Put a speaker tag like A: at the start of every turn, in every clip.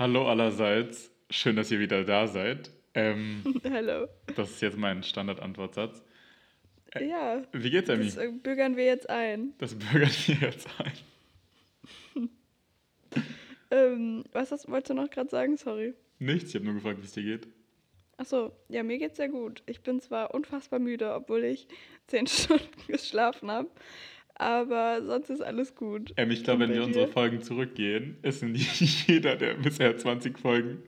A: Hallo allerseits. Schön, dass ihr wieder da seid. Ähm,
B: Hallo.
A: das ist jetzt mein Standardantwortsatz.
B: Ja,
A: Wie geht's, Emmy?
B: das äh, bürgern wir jetzt ein.
A: Das bürgert mir jetzt ein.
B: Ähm, was hast, wolltest du noch gerade sagen? Sorry.
A: Nichts, ich habe nur gefragt, wie es dir geht.
B: Achso, ja, mir geht's sehr gut. Ich bin zwar unfassbar müde, obwohl ich zehn Stunden geschlafen habe, aber sonst ist alles gut.
A: Ähm, ich glaube, wenn wir unsere? Folgen zurückgehen, ist nicht jeder der bisher 20 Folgen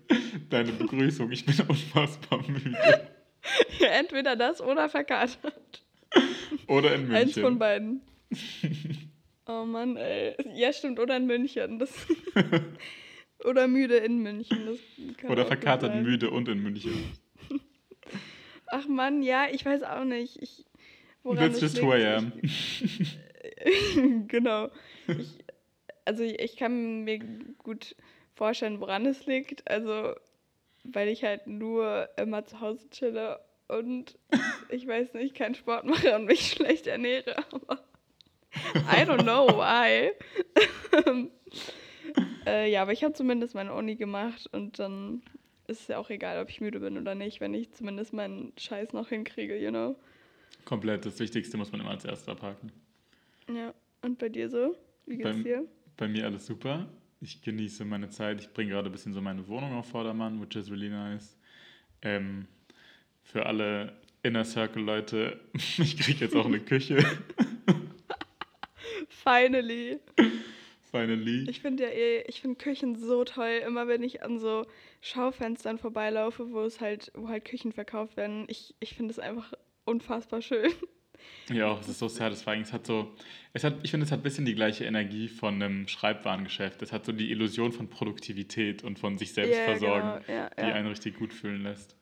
A: deine Begrüßung. Ich bin unfassbar müde.
B: Ja, entweder das oder verkatert.
A: Oder in München.
B: Eins von beiden. Oh Mann, ey. Ja, stimmt, oder in München. Das oder müde in München.
A: Oder verkatert
B: sein.
A: müde und in München.
B: Ach Mann, ja, ich weiß auch nicht. Ich, woran
A: That's just who I am.
B: Ich, genau. Ich, also ich, kann mir gut vorstellen, woran es liegt. Also, weil ich halt nur immer zu Hause chille und ich weiß nicht, keinen Sport mache und mich schlecht ernähre. Aber I don't know why. äh, ja, aber ich habe zumindest meine Uni gemacht und dann ist es ja auch egal, ob ich müde bin oder nicht, wenn ich zumindest meinen Scheiß noch hinkriege, you know.
A: Komplett, das Wichtigste muss man immer als erstes abhaken.
B: Ja, und bei dir so? Wie geht's
A: Beim-
B: dir?
A: Bei mir alles super. Ich genieße meine Zeit. Ich bringe gerade ein bisschen so meine Wohnung auf Vordermann, which is really nice. Ähm, für alle Inner Circle Leute, ich kriege jetzt auch eine Küche.
B: Finally.
A: Finally.
B: Ich finde ja eh, ich finde Küchen so toll. Immer wenn ich an so Schaufenstern vorbeilaufe, wo es halt, wo halt Küchen verkauft werden, ich, ich finde es einfach unfassbar schön.
A: Ja, es ist so satisfying. Es hat so, es hat, ich finde, es hat ein bisschen die gleiche Energie von einem Schreibwarengeschäft. Es hat so die Illusion von Produktivität und von sich selbst
B: Ja,
A: versorgen,
B: genau. Ja,
A: die
B: ja.
A: einen richtig gut fühlen lässt.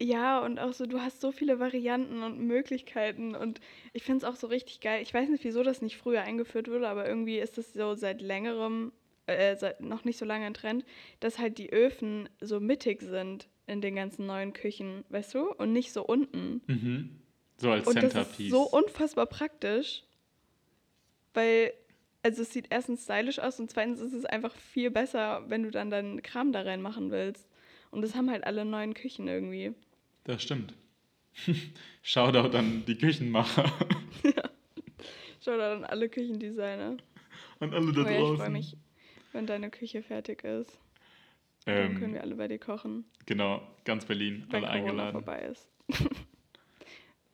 B: ja, und auch so, du hast so viele Varianten und Möglichkeiten und ich finde es auch so richtig geil. Ich weiß nicht, wieso das nicht früher eingeführt wurde, aber irgendwie ist es so seit längerem, äh, seit noch nicht so lange ein Trend, dass halt die Öfen so mittig sind in den ganzen neuen Küchen, weißt du? Und nicht so unten.
A: Mhm. So als
B: Und das
A: Centerpiece.
B: ist so unfassbar praktisch, weil, also es sieht erstens stylisch aus und zweitens ist es einfach viel besser, wenn du dann deinen Kram da reinmachen willst. Und das haben halt alle neuen Küchen irgendwie.
A: Das stimmt. Shoutout an die Küchenmacher
B: Schau da dann alle Küchendesigner.
A: und alle da
B: Oh ja, ich
A: draußen.
B: freue mich, wenn deine Küche fertig ist. Dann können
A: Ähm,
B: wir alle bei dir kochen,
A: genau, ganz Berlin,
B: wenn
A: alle
B: Corona
A: eingeladen.
B: vorbei ist.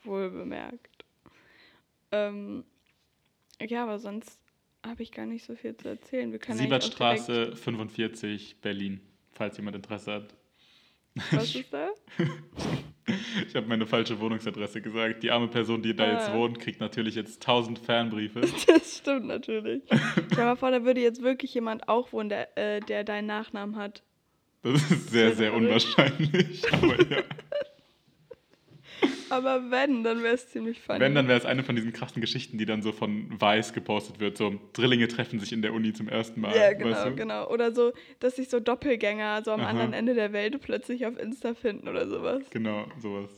B: Wohl bemerkt. Ähm, ja, aber sonst habe ich gar nicht so viel zu erzählen. Wir können
A: Siebertstraße 45, Berlin, falls jemand Interesse hat.
B: Was ist da?
A: Ich habe meine falsche Wohnungsadresse gesagt. Die arme Person, die da jetzt
B: Ah.
A: wohnt, kriegt natürlich jetzt 1000 Fernbriefe.
B: Das stimmt natürlich. Dir mal vor, da würde jetzt wirklich jemand auch wohnen, der, äh, der deinen Nachnamen hat.
A: Das ist sehr, sehr unwahrscheinlich. Aber ja.
B: Aber wenn, dann wäre es ziemlich funny.
A: Wenn, dann wäre es eine von diesen krassen Geschichten, die dann so von Weiß gepostet wird. So, Drillinge treffen sich in der Uni zum ersten Mal.
B: Ja, genau,
A: weißt du?
B: genau. Oder so, dass sich so Doppelgänger so am
A: Aha.
B: anderen Ende der Welt plötzlich auf Insta finden oder sowas.
A: Genau, sowas.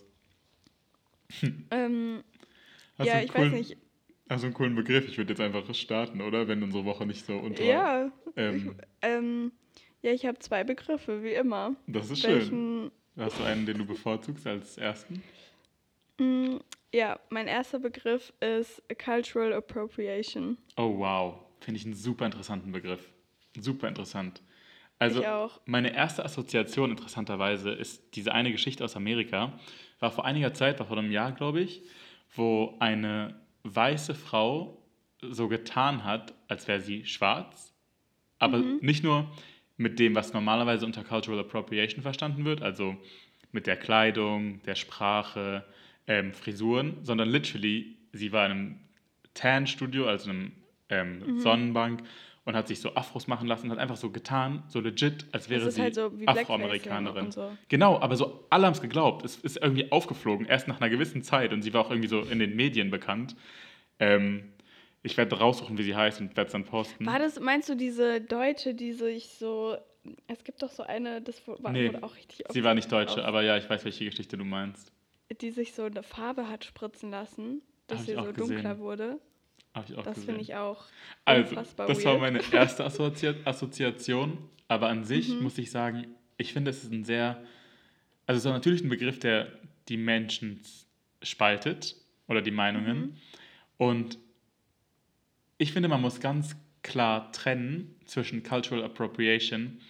B: Ähm, ja, ich
A: coolen,
B: weiß nicht.
A: Hast du einen coolen Begriff? Ich würde jetzt einfach starten, oder? Wenn unsere Woche nicht so unter.
B: Ja,
A: Ähm,
B: ähm, ja, ich habe zwei Begriffe, wie immer.
A: das ist schön.
B: Welchen,
A: Hast du einen, den du bevorzugst als ersten?
B: Mm, ja, mein erster Begriff ist Cultural Appropriation.
A: Oh, wow. Finde ich einen super interessanten Begriff. Super interessant. Also, meine erste Assoziation interessanterweise ist diese eine Geschichte aus Amerika. War vor einiger Zeit, war vor einem Jahr, glaube ich, wo eine weiße Frau so getan hat, als wäre sie schwarz. Aber
B: Mhm.
A: nicht nur mit dem, was normalerweise unter Cultural Appropriation verstanden wird, also mit der Kleidung, der Sprache, ähm, Frisuren, sondern literally, sie war in einem Tan-Studio, also einem ähm,
B: Mhm.
A: Sonnenbank und hat sich so Afros machen lassen und hat einfach so getan, so legit, als wäre sie
B: halt so
A: Afroamerikanerin.
B: so.
A: Genau, aber so alle haben es geglaubt. Es ist irgendwie aufgeflogen, erst nach einer gewissen Zeit und sie war auch irgendwie so in den Medien bekannt. Ähm, ich werde raussuchen, wie sie heißt und werde es dann posten.
B: War das, meinst du, diese Deutsche, die sich so. Es gibt doch so eine, das war,
A: Nee,
B: auch richtig
A: Sie war nicht Deutsche,
B: auf-
A: aber ja, ich weiß, welche Geschichte du meinst.
B: Die sich so eine Farbe hat spritzen lassen, dass
A: Hab
B: sie so
A: gesehen.
B: dunkler wurde.
A: Habe ich auch
B: Das finde ich auch
A: Also,
B: unfassbar
A: das war
B: weird.
A: meine erste Assozi Assoziation, aber an sich
B: Mhm.
A: muss ich sagen, ich finde, es ist ein sehr, also es ist natürlich ein Begriff, der die Menschen spaltet oder die Meinungen.
B: Mhm.
A: Und ich finde, man muss ganz klar trennen zwischen Cultural Appropriation,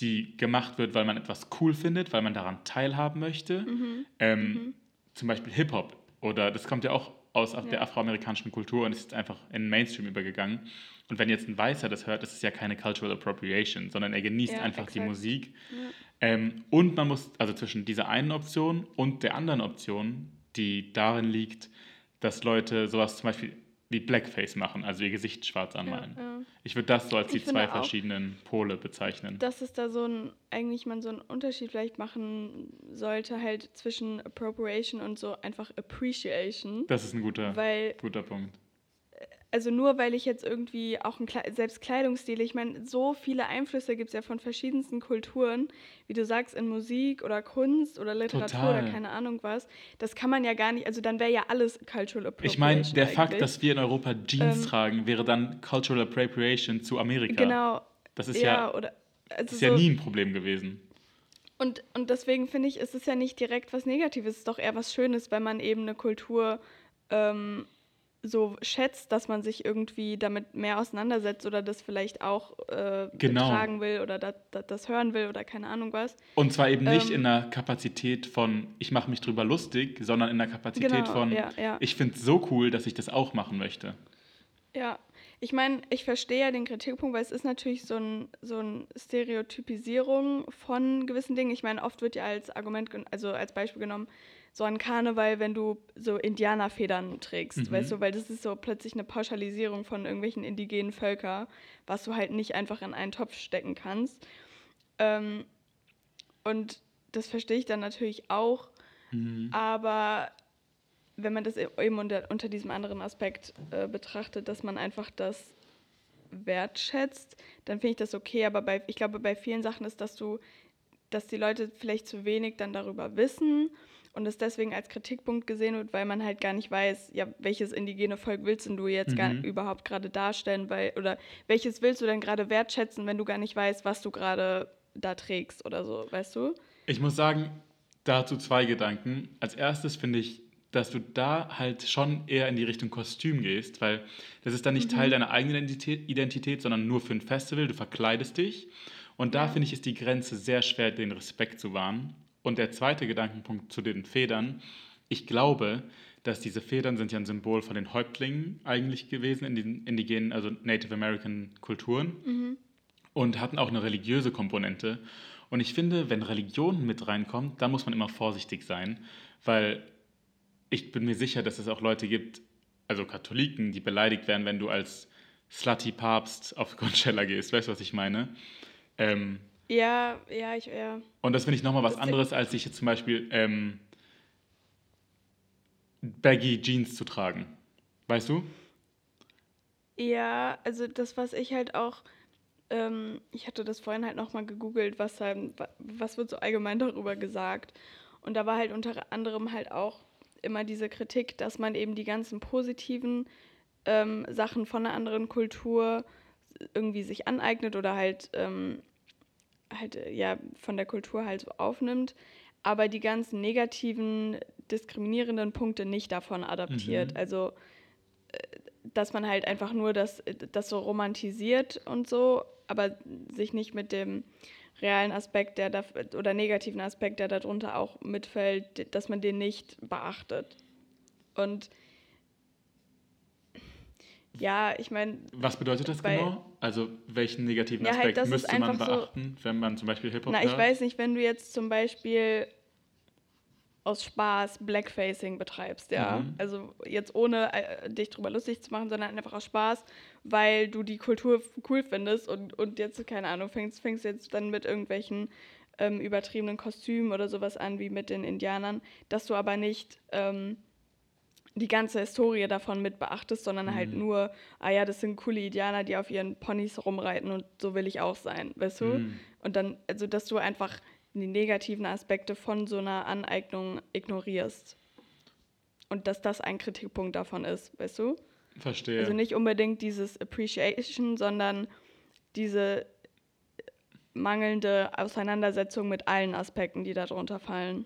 A: die gemacht wird, weil man etwas cool findet, weil man daran teilhaben möchte.
B: Mhm.
A: Ähm, Zum Beispiel Hip-Hop. Oder das kommt ja auch aus der
B: Ja.
A: afroamerikanischen Kultur und ist einfach in den Mainstream übergegangen. Und wenn jetzt ein Weißer das hört, ist es ja keine Cultural Appropriation, sondern er genießt
B: Ja,
A: einfach die
B: exakt.
A: Musik.
B: Ja.
A: Ähm, und man muss, also zwischen dieser einen Option und der anderen Option, die darin liegt, dass Leute sowas zum Beispiel wie Blackface machen, also ihr Gesicht schwarz anmalen.
B: Ja, ja.
A: Ich würde das so als die
B: Ich
A: zwei verschiedenen Pole bezeichnen.
B: Dass es da so ein, eigentlich man so einen Unterschied vielleicht machen sollte, halt zwischen Appropriation und so einfach Appreciation.
A: Das ist ein guter,
B: Weil
A: guter Punkt.
B: Also nur weil ich jetzt irgendwie auch ein selbst Kleidungsstil, ich meine, so viele Einflüsse gibt es ja von verschiedensten Kulturen, wie du sagst, in Musik oder Kunst oder Literatur
A: Total.
B: oder keine Ahnung was. Das kann man ja gar nicht, also dann wäre ja alles Cultural Appropriation.
A: Ich meine, der Fakt,
B: eigentlich.
A: dass wir in Europa Jeans
B: Ähm,
A: tragen, wäre dann Cultural Appropriation zu Amerika.
B: Genau.
A: Das ist
B: ja,
A: ja,
B: oder. Also
A: das ist ja
B: so,
A: nie ein Problem gewesen.
B: Und, und deswegen finde ich, ist es ja nicht direkt was Negatives, es ist doch eher was Schönes, wenn man eben eine Kultur ähm, so schätzt, dass man sich irgendwie damit mehr auseinandersetzt oder das vielleicht auch äh,
A: Genau.
B: betragen will oder dat, dat, das hören will oder keine Ahnung was.
A: Und zwar eben nicht
B: Ähm,
A: in der Kapazität von, ich mache mich drüber lustig, sondern in der Kapazität
B: Genau,
A: von,
B: ja, ja.
A: ich finde es so cool, dass ich das auch machen möchte.
B: Ja, ich meine, ich verstehe ja den Kritikpunkt, weil es ist natürlich so ein, so ein Stereotypisierung von gewissen Dingen. Ich meine, oft wird ja als Argument, also als Beispiel genommen, so an Karneval, wenn du so Indianerfedern trägst,
A: Mhm.
B: weißt du, weil das ist so plötzlich eine Pauschalisierung von irgendwelchen indigenen Völker, was du halt nicht einfach in einen Topf stecken kannst. Ähm, und das verstehe ich dann natürlich auch,
A: Mhm.
B: aber wenn man das e- eben unter, unter diesem anderen Aspekt äh, betrachtet, dass man einfach das wertschätzt, dann finde ich das okay. Aber bei, ich glaube, bei vielen Sachen ist, dass du, dass die Leute vielleicht zu wenig dann darüber wissen und es deswegen als Kritikpunkt gesehen wird, weil man halt gar nicht weiß, ja, welches indigene Volk willst denn du jetzt gar
A: Mhm.
B: überhaupt gerade darstellen, weil, oder welches willst du denn gerade wertschätzen, wenn du gar nicht weißt, was du gerade da trägst oder so, weißt du?
A: Ich muss sagen, dazu zwei Gedanken. Als erstes finde ich, dass du da halt schon eher in die Richtung Kostüm gehst, weil das ist dann nicht
B: Mhm.
A: Teil deiner eigenen Identität, Identität, sondern nur für ein Festival. Du verkleidest dich. Und da
B: Ja.
A: finde ich, ist die Grenze sehr schwer, den Respekt zu wahren. Und der zweite Gedankenpunkt zu den Federn. Ich glaube, dass diese Federn sind ja ein Symbol von den Häuptlingen eigentlich gewesen in den indigenen, also Native American Kulturen und hatten auch eine religiöse Komponente. Und ich finde, wenn Religion mit reinkommt, dann muss man immer vorsichtig sein, weil ich bin mir sicher, dass es auch Leute gibt, also Katholiken, die beleidigt werden, wenn du als slutty Papst auf Coachella gehst. Weißt du, was ich meine? Ähm,
B: Ja, ja, ich, ja.
A: und das finde ich nochmal was anderes, als sich jetzt zum Beispiel ähm, baggy Jeans zu tragen. Weißt du?
B: Ja, also das, was ich halt auch, ähm, ich hatte das vorhin halt nochmal gegoogelt, was, halt, wa- was wird so allgemein darüber gesagt. Und da war halt unter anderem halt auch immer diese Kritik, dass man eben die ganzen positiven ähm, Sachen von einer anderen Kultur irgendwie sich aneignet oder halt, ähm, halt äh, ja von der Kultur halt so aufnimmt, aber die ganzen negativen, diskriminierenden Punkte nicht davon adaptiert.
A: Mhm.
B: Also dass man halt einfach nur das, das so romantisiert und so, aber sich nicht mit dem realen Aspekt, der da oder negativen Aspekt, der darunter auch mitfällt, dass man den nicht beachtet. Und ja, ich meine,
A: Was bedeutet das genau? Also welchen negativen
B: Ja, halt,
A: Aspekt
B: es
A: müsste man
B: einfach so-
A: beachten, wenn man zum Beispiel Hip-Hop
B: na, ich
A: hört?
B: weiß nicht, wenn du jetzt zum Beispiel aus Spaß Blackfacing betreibst, ja.
A: Mhm.
B: Also jetzt ohne äh, dich drüber lustig zu machen, sondern einfach aus Spaß, weil du die Kultur cool findest und, und jetzt, keine Ahnung, fängst, fängst jetzt dann mit irgendwelchen ähm, übertriebenen Kostümen oder sowas an, wie mit den Indianern, dass du aber nicht ähm, die ganze Historie davon mit beachtest, sondern halt
A: Mhm.
B: nur, ah ja, das sind coole Indianer, die auf ihren Ponys rumreiten und so will ich auch sein, weißt du?
A: Mhm.
B: Und dann, also dass du einfach die negativen Aspekte von so einer Aneignung ignorierst. Und dass das ein Kritikpunkt davon ist, weißt du?
A: Verstehe.
B: Also nicht unbedingt dieses Appreciation, sondern diese mangelnde Auseinandersetzung mit allen Aspekten, die darunter fallen.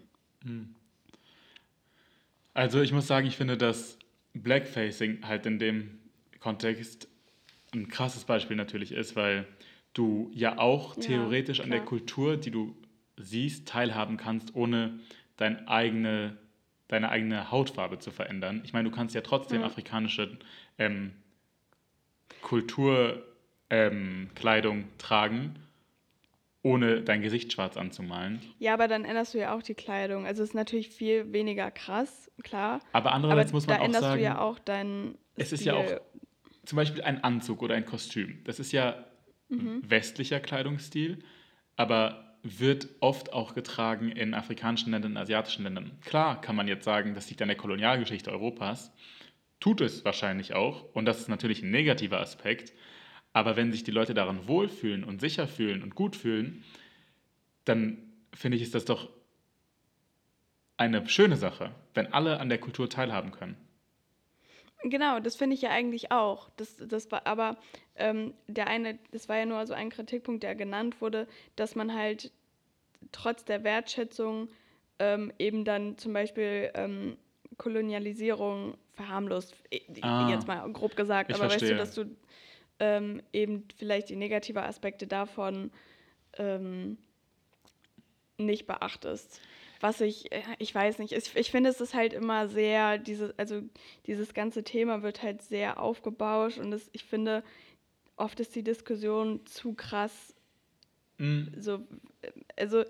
A: Also ich muss sagen, ich finde, dass Blackfacing halt in dem Kontext ein krasses Beispiel natürlich ist, weil du ja auch
B: Ja,
A: theoretisch an der. Kultur, die du siehst, teilhaben kannst, ohne dein eigene, deine eigene Hautfarbe zu verändern. Ich meine, du kannst ja trotzdem
B: Ja.
A: afrikanische ähm, Kulturkleidung ähm, tragen, ohne dein Gesicht schwarz anzumalen.
B: Ja, aber dann änderst du ja auch die Kleidung. Also es ist natürlich viel weniger krass, klar.
A: Aber
B: Aber
A: andererseits muss man
B: da
A: auch
B: änderst
A: sagen,
B: du ja auch deinen
A: es ist
B: Stil.
A: ja auch zum Beispiel ein Anzug oder ein Kostüm. Das ist ja
B: Mhm.
A: westlicher Kleidungsstil, aber wird oft auch getragen in afrikanischen Ländern, asiatischen Ländern. Klar kann man jetzt sagen, das liegt an der Kolonialgeschichte Europas. Tut es wahrscheinlich auch. Und das ist natürlich ein negativer Aspekt. Aber wenn sich die Leute daran wohlfühlen und sicher fühlen und gut fühlen, dann finde ich, ist das doch eine schöne Sache, wenn alle an der Kultur teilhaben können.
B: Genau, das finde ich ja eigentlich auch. Das, das war, aber ähm, der eine, das war ja nur so ein Kritikpunkt, der genannt wurde, dass man halt trotz der Wertschätzung ähm, eben dann zum Beispiel ähm, Kolonialisierung verharmlost.
A: Ah,
B: jetzt mal grob gesagt, aber
A: verstehe.
B: weißt du, dass du ähm, eben vielleicht die negative Aspekte davon ähm, nicht beachtest. Was ich, äh, ich weiß nicht, ich, ich finde, es ist halt immer sehr, diese, also dieses ganze Thema wird halt sehr aufgebauscht und es, ich finde, oft ist die Diskussion zu krass,
A: Mm,
B: so, äh, also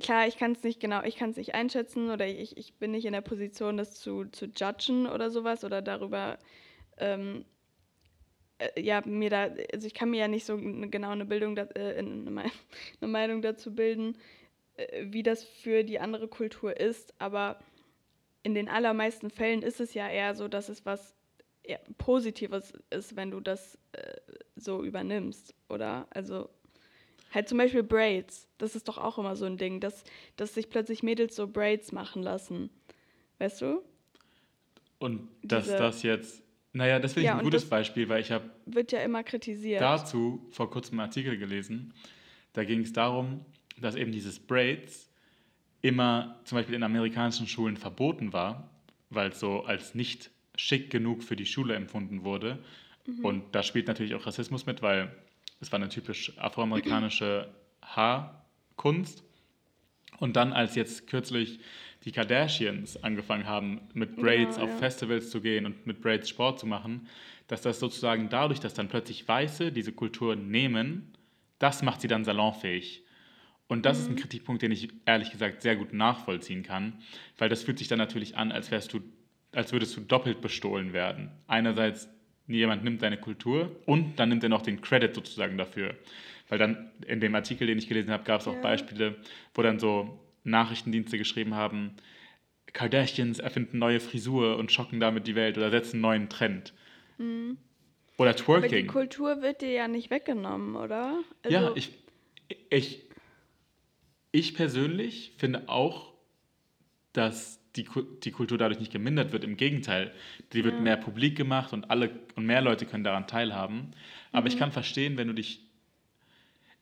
B: klar, ich kann es nicht genau, ich kann es nicht einschätzen oder ich, ich bin nicht in der Position, das zu, zu judgen oder sowas oder darüber, ähm, äh, ja, mir da, also ich kann mir ja nicht so genau eine Bildung, äh, eine, Me- eine Meinung dazu bilden, äh, wie das für die andere Kultur ist, aber in den allermeisten Fällen ist es ja eher so, dass es was eher Positives ist, wenn du das äh, so übernimmst, oder? Also halt zum Beispiel Braids, das ist doch auch immer so ein Ding, dass, dass sich plötzlich Mädels so Braids machen lassen, weißt du?
A: Und dass
B: Diese-
A: das jetzt, naja, das finde ich
B: Ja,
A: ein gutes Beispiel, weil ich habe
B: Wird ja immer kritisiert.
A: dazu vor kurzem einen Artikel gelesen. Da ging es darum, dass eben dieses Braids immer zum Beispiel in amerikanischen Schulen verboten war, weil es so als nicht schick genug für die Schule empfunden wurde. Und da spielt natürlich auch Rassismus mit, weil es war eine typisch afroamerikanische Haarkunst. Und dann, als jetzt kürzlich die Kardashians angefangen haben, mit Braids
B: Genau,
A: auf
B: ja.
A: Festivals zu gehen und mit Braids Sport zu machen, dass das sozusagen dadurch, dass dann plötzlich Weiße diese Kultur nehmen, das macht sie dann salonfähig. Und das
B: Mhm.
A: ist ein Kritikpunkt, den ich ehrlich gesagt sehr gut nachvollziehen kann, weil das fühlt sich dann natürlich an, als wärst du, als würdest du doppelt bestohlen werden. Einerseits jemand nimmt deine Kultur und dann nimmt er noch den Credit sozusagen dafür. Weil dann in dem Artikel, den ich gelesen habe, gab es auch
B: Ja.
A: Beispiele, wo dann so Nachrichtendienste geschrieben haben, Kardashians erfinden neue Frisur und schocken damit die Welt oder setzen einen neuen Trend. Oder
B: Mhm. Aber die
A: Twerking.
B: Kultur wird dir ja nicht weggenommen, oder? Also,
A: ja, ich, ich, ich persönlich finde auch, dass die, die Kultur dadurch nicht gemindert wird. Im Gegenteil, die wird
B: Ja.
A: mehr publik gemacht und alle und mehr Leute können daran teilhaben. Aber
B: Mhm.
A: ich kann verstehen, wenn du dich.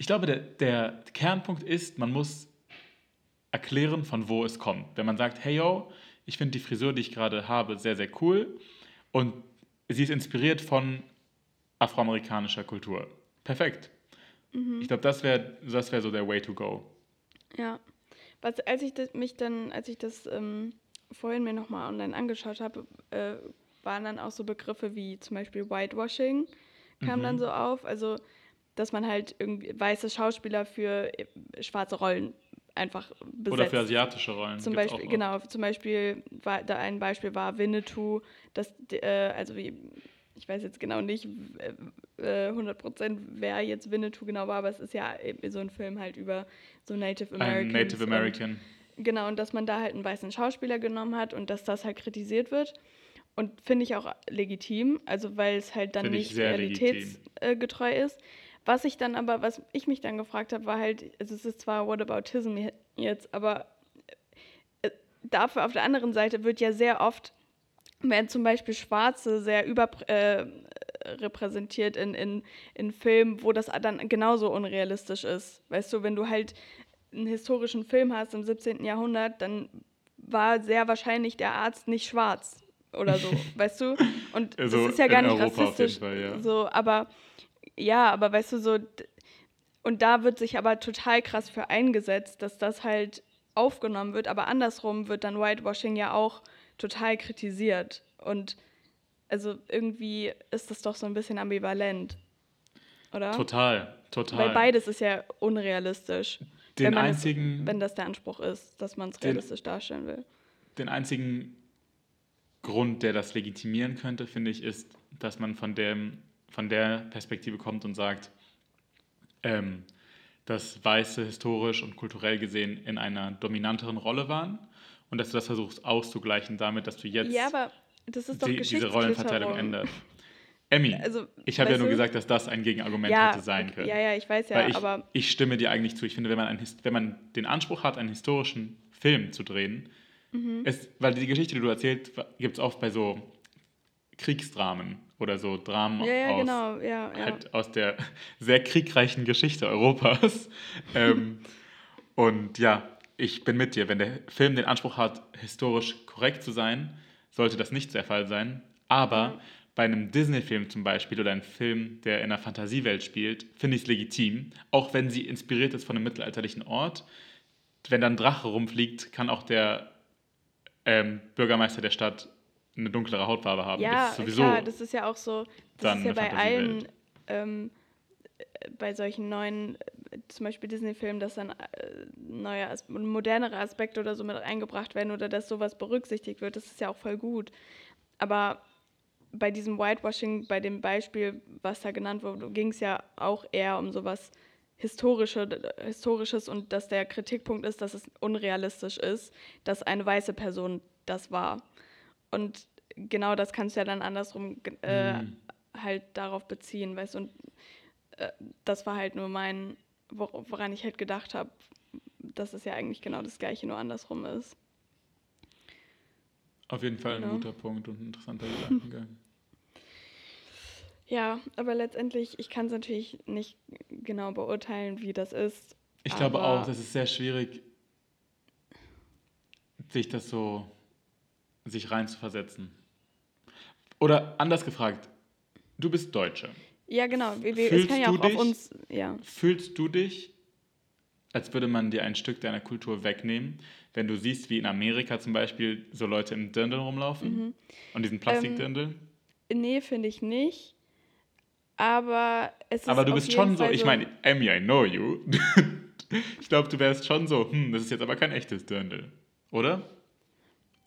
A: Ich glaube, der, der Kernpunkt ist, man muss erklären, von wo es kommt. Wenn man sagt, hey yo, ich finde die Frisur, die ich gerade habe, sehr, sehr cool und sie ist inspiriert von afroamerikanischer Kultur. Perfekt.
B: Mhm.
A: Ich glaube, das wäre das wär so der Way to go.
B: Ja. Was, als ich das, mich dann, als ich das ähm, vorhin mir nochmal online angeschaut habe, äh, waren dann auch so Begriffe wie zum Beispiel Whitewashing kam
A: Mhm.
B: dann so auf. Also, dass man halt irgendwie weiße Schauspieler für äh, schwarze Rollen einfach besetzt.
A: Oder für asiatische Rollen.
B: Zum
A: gibt's
B: Beispiel, genau, zum Beispiel war da ein Beispiel war Winnetou, dass äh, also wie, ich weiß jetzt genau nicht äh, äh, 100% wer jetzt Winnetou genau war, aber es ist ja so ein Film halt über so Native
A: Ein
B: Americans.
A: Native
B: und-
A: American.
B: Genau, und dass man da halt einen weißen Schauspieler genommen hat und dass das halt kritisiert wird. Und finde ich auch legitim, also weil es halt dann nicht realitätsgetreu ist. Was ich dann aber, was ich mich dann gefragt habe, war halt, also es ist zwar Whataboutism jetzt, aber äh, dafür auf der anderen Seite wird ja sehr oft werden zum Beispiel Schwarze sehr überrepräsentiert äh, in, in, in Filmen, wo das dann genauso unrealistisch ist. Weißt du, wenn du halt einen historischen Film hast im 17. Jahrhundert, dann war sehr wahrscheinlich der Arzt nicht schwarz oder so, weißt du? Und also das ist ja gar nicht Europa rassistisch. Fall, ja. So, aber ja, aber weißt du, so und da wird sich aber total krass für eingesetzt, dass das halt aufgenommen wird, aber andersrum wird dann Whitewashing ja auch total kritisiert. Und also irgendwie ist das doch so ein bisschen ambivalent. Oder?
A: Total, total.
B: Weil beides ist ja unrealistisch. Den wenn einzigen. Es, wenn das der Anspruch ist, dass man es realistisch darstellen will.
A: Den einzigen Grund, der das legitimieren könnte, finde ich, ist, dass man von, dem, von der Perspektive kommt und sagt, ähm, dass Weiße historisch und kulturell gesehen in einer dominanteren Rolle waren und dass du das versuchst auszugleichen damit, dass du jetzt
B: ja, die,
A: diese Rollenverteilung änderst. Emmy, also, ich habe ja nur gesagt, dass das ein Gegenargument ja, hätte sein können.
B: Ja, ja, ich weiß ja,
A: ich,
B: aber.
A: Ich stimme dir eigentlich zu. Ich finde, wenn man, ein, wenn man den Anspruch hat, einen historischen Film zu drehen, mhm. es, weil die Geschichte, die du erzählst, gibt es oft bei so Kriegsdramen oder so Dramen
B: ja, ja, aus, genau. ja,
A: halt aus der sehr kriegreichen Geschichte Europas. ähm, und ja, ich bin mit dir. Wenn der Film den Anspruch hat, historisch korrekt zu sein, sollte das nicht der Fall sein. Aber bei einem Disney-Film zum Beispiel oder einem Film, der in einer Fantasiewelt spielt, finde ich es legitim. Auch wenn sie inspiriert ist von einem mittelalterlichen Ort. Wenn dann ein Drache rumfliegt, kann auch der ähm, Bürgermeister der Stadt eine dunklere Hautfarbe haben.
B: Ja, das ist sowieso klar, das ist ja auch so, das ist ja bei allen, ähm, bei solchen neuen, äh, zum Beispiel Disney-Filmen, dass dann äh, neue, As modernere Aspekte oder so mit eingebracht werden oder dass sowas berücksichtigt wird, das ist ja auch voll gut. Aber bei diesem Whitewashing, bei dem Beispiel, was da genannt wurde, ging es ja auch eher um sowas Historische, Historisches und dass der Kritikpunkt ist, dass es unrealistisch ist, dass eine weiße Person das war. Und genau das kannst du ja dann andersrum äh, mhm. halt darauf beziehen, weißt du. Und äh, das war halt nur mein, woran ich halt gedacht habe, dass es ja eigentlich genau das Gleiche, nur andersrum ist.
A: Auf jeden Fall ein guter Punkt und ein interessanter Gedankengang.
B: Ja, aber letztendlich, ich kann es natürlich nicht genau beurteilen, wie das ist.
A: Ich glaube auch, das ist sehr schwierig, sich das so sich reinzuversetzen. Oder anders gefragt, du bist Deutsche.
B: Ja, genau. Wir, wir, es kann ja auch dich, auf uns. Ja.
A: Fühlst du dich, als würde man dir ein Stück deiner Kultur wegnehmen, wenn du siehst, wie in Amerika zum Beispiel so Leute im Dirndl rumlaufen? Mhm. Und diesen Plastikdirndl?
B: Ähm, nee, finde ich nicht. Aber es ist.
A: Aber du bist schon so, so, ich meine, Emmy, I know you. ich glaube, du wärst schon so, hm, das ist jetzt aber kein echtes Dirndl. Oder?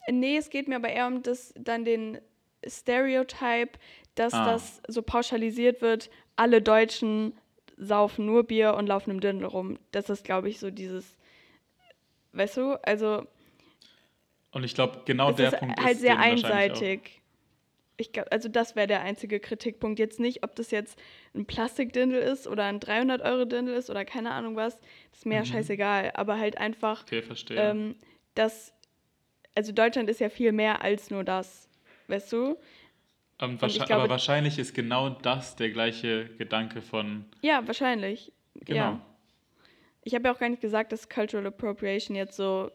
B: Nee, es geht mir aber eher um das, dann den Stereotype, dass ah. das so pauschalisiert wird, alle Deutschen saufen nur Bier und laufen im Dirndl rum. Das ist, glaube ich, so dieses, weißt du, also.
A: Und ich glaube, genau der
B: ist
A: Punkt
B: halt ist sehr einseitig. Ich glaub, also das wäre der einzige Kritikpunkt. Jetzt nicht, ob das jetzt ein Plastikdindel ist oder ein 300-Euro-Dindel ist oder keine Ahnung was. Das ist mir mhm. scheißegal. Aber halt einfach,
A: okay, verstehe.
B: Ähm, dass also Deutschland ist ja viel mehr als nur das, weißt du?
A: Um, wahrscheinlich, glaube, aber wahrscheinlich ist genau das der gleiche Gedanke von.
B: Ja, wahrscheinlich. Genau. Ja. Ich habe ja auch gar nicht gesagt, dass Cultural Appropriation jetzt so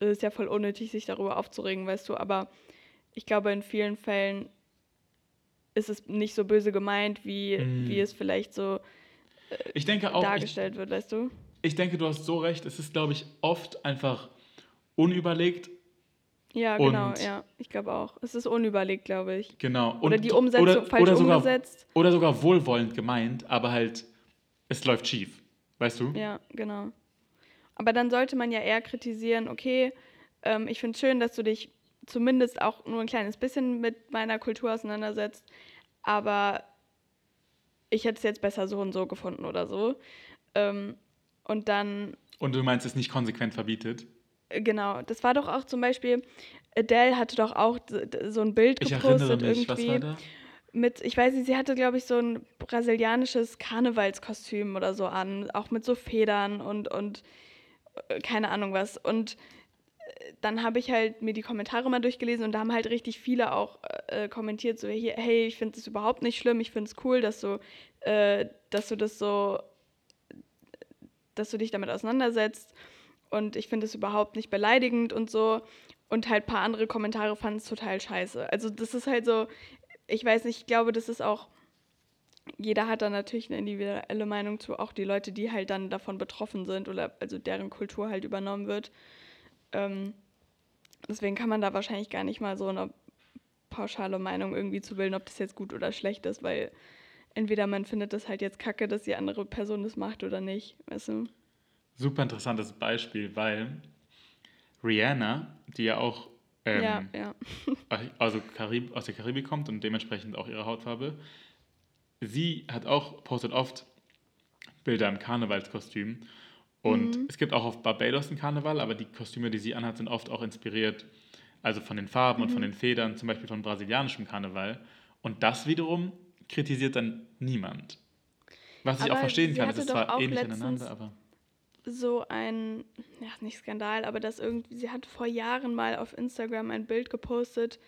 B: es ist ja voll unnötig, sich darüber aufzuregen, weißt du, aber ich glaube, in vielen Fällen ist es nicht so böse gemeint, wie, mm. wie es vielleicht so
A: äh, ich denke auch,
B: dargestellt
A: ich,
B: wird, weißt du?
A: Ich denke, du hast so recht. Es ist, glaube ich, oft einfach unüberlegt
B: ja, genau, ja. Ich glaube auch. Es ist unüberlegt, glaube ich.
A: Genau.
B: Und oder die Umsetzung oder, falsch
A: oder sogar,
B: umgesetzt.
A: Oder sogar wohlwollend gemeint, aber halt, es läuft schief. Weißt du?
B: Ja, genau. Aber dann sollte man ja eher kritisieren, okay, ähm, ich finde es schön, dass du dich zumindest auch nur ein kleines bisschen mit meiner Kultur auseinandersetzt, aber ich hätte es jetzt besser so und so gefunden oder so. Ähm, und dann.
A: Und du meinst, es nicht konsequent verbietet?
B: Genau, das war doch auch zum Beispiel, Adele hatte doch auch so ein Bild gepostet mich, irgendwie. Mit, ich weiß nicht, sie hatte, glaube ich, so ein brasilianisches Karnevalskostüm oder so an, auch mit so Federn und, und äh, keine Ahnung was. Und dann habe ich halt mir die Kommentare mal durchgelesen und da haben halt richtig viele auch äh, kommentiert, so hier, hey, ich finde es überhaupt nicht schlimm, ich finde es cool, dass du, äh, dass du das so, dass du dich damit auseinandersetzt und ich finde es überhaupt nicht beleidigend und so. Und halt ein paar andere Kommentare fanden es total scheiße. Also das ist halt so, ich weiß nicht, ich glaube, das ist auch, jeder hat da natürlich eine individuelle Meinung zu, auch die Leute, die halt dann davon betroffen sind oder also deren Kultur halt übernommen wird. Ähm, deswegen kann man da wahrscheinlich gar nicht mal so eine pauschale Meinung irgendwie zu bilden, ob das jetzt gut oder schlecht ist, weil entweder man findet das halt jetzt kacke, dass die andere Person das macht oder nicht, weißt du?
A: Super interessantes Beispiel, weil Rihanna, die ja auch ähm,
B: ja, ja.
A: also Karib aus der Karibik kommt und dementsprechend auch ihre Hautfarbe, sie hat auch, postet oft Bilder im Karnevalskostüm. Und mhm. es gibt auch auf Barbados einen Karneval, aber die Kostüme, die sie anhat, sind oft auch inspiriert, also von den Farben mhm. und von mhm. den Federn, zum Beispiel von brasilianischem Karneval. Und das wiederum kritisiert dann niemand. Was ich auch verstehen kann, es ist zwar ähnlich aneinander, aber.
B: So ein, ja, nicht Skandal, aber das irgendwie, sie hat vor Jahren mal auf Instagram ein Bild gepostet,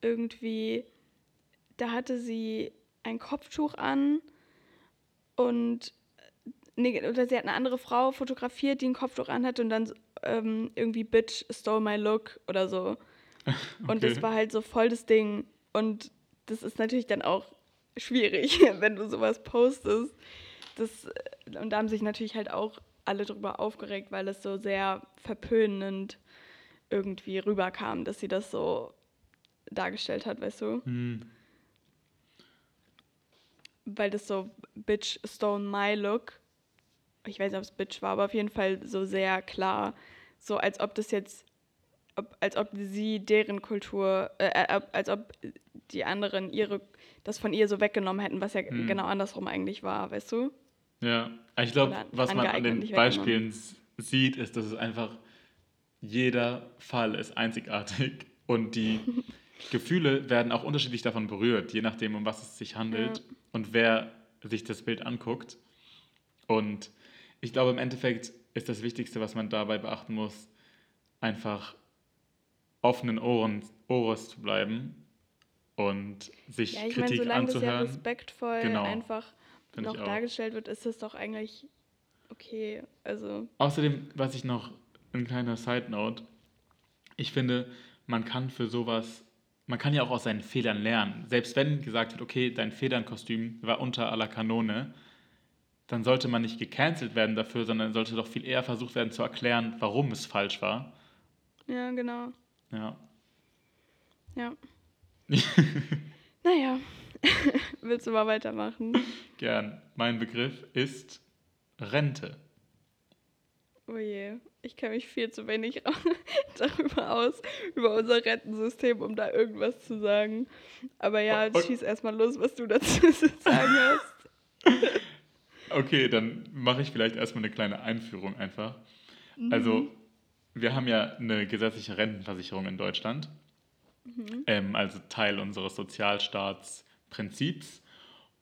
B: irgendwie, da hatte sie ein Kopftuch an und nee, oder sie hat eine andere Frau fotografiert, die ein Kopftuch anhatte und dann ähm, irgendwie Bitch stole my look oder so. okay. Und das war halt so voll das Ding. Und das ist natürlich dann auch schwierig, wenn du sowas postest. Das, äh, und da haben sich natürlich halt auch alle drüber aufgeregt, weil es so sehr verpönend irgendwie rüberkam, dass sie das so dargestellt hat, weißt du? Hm weil das so Bitch stole my look. Ich weiß nicht, ob es Bitch war, aber auf jeden Fall so sehr klar. So als ob das jetzt, ob, als ob sie deren Kultur, äh, äh als ob die anderen ihre, das von ihr so weggenommen hätten, was ja hm. genau andersrum eigentlich war, weißt du?
A: Ja, ich glaube, was man an den Beispielen sieht, ist, dass es einfach jeder Fall ist einzigartig und die Gefühle werden auch unterschiedlich davon berührt, je nachdem, um was es sich handelt. Ja und wer sich das Bild anguckt. Und ich glaube, im Endeffekt ist das Wichtigste, was man dabei beachten muss, einfach offenen Ohren, Ohres zu bleiben und sich ja, ich Kritik meine, solange anzuhören. Das
B: ja respektvoll genau, einfach noch dargestellt wird, ist das doch eigentlich okay. Also
A: Außerdem, was ich noch, ein kleiner Side Note, ich finde, man kann für sowas man kann ja auch aus seinen Fehlern lernen. Selbst wenn gesagt wird, okay, dein Federnkostüm war unter aller Kanone, dann sollte man nicht gecancelt werden dafür, sondern sollte doch viel eher versucht werden zu erklären, warum es falsch war.
B: Ja, genau.
A: Ja.
B: Ja. naja, willst du mal weitermachen?
A: Gern. Mein Begriff ist Rente.
B: Oh je, ich kenne mich viel zu wenig darüber aus, über unser Rentensystem, um da irgendwas zu sagen. Aber ja, okay. schieß erstmal los, was du dazu zu sagen hast.
A: Okay, dann mache ich vielleicht erstmal eine kleine Einführung einfach. Mhm. Also, wir haben ja eine gesetzliche Rentenversicherung in Deutschland, mhm. ähm, also Teil unseres Sozialstaatsprinzips.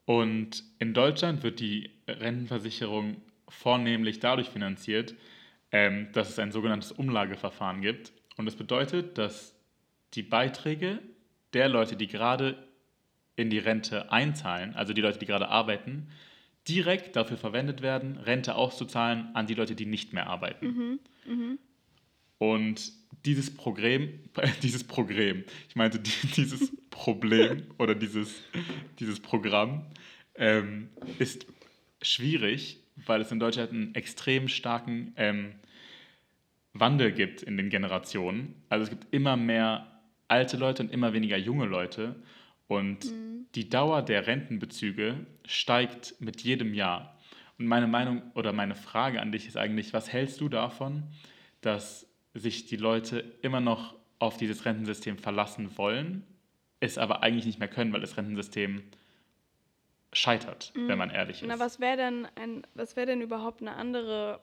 A: Und in Deutschland wird die Rentenversicherung vornehmlich dadurch finanziert, ähm, dass es ein sogenanntes Umlageverfahren gibt. Und das bedeutet, dass die Beiträge der Leute, die gerade in die Rente einzahlen, also die Leute, die gerade arbeiten, direkt dafür verwendet werden, Rente auszuzahlen an die Leute, die nicht mehr arbeiten. Mhm. Mhm. Und dieses Programm, dieses Programm, ich meinte dieses Problem oder dieses, dieses Programm ähm, ist schwierig, weil es in Deutschland einen extrem starken ähm, Wandel gibt in den Generationen. Also es gibt immer mehr alte Leute und immer weniger junge Leute. Und mhm. die Dauer der Rentenbezüge steigt mit jedem Jahr. Und meine Meinung oder meine Frage an dich ist eigentlich, was hältst du davon, dass sich die Leute immer noch auf dieses Rentensystem verlassen wollen, es aber eigentlich nicht mehr können, weil das Rentensystem scheitert, mhm. wenn man ehrlich ist.
B: Na, was wäre denn ein, was wäre denn überhaupt eine andere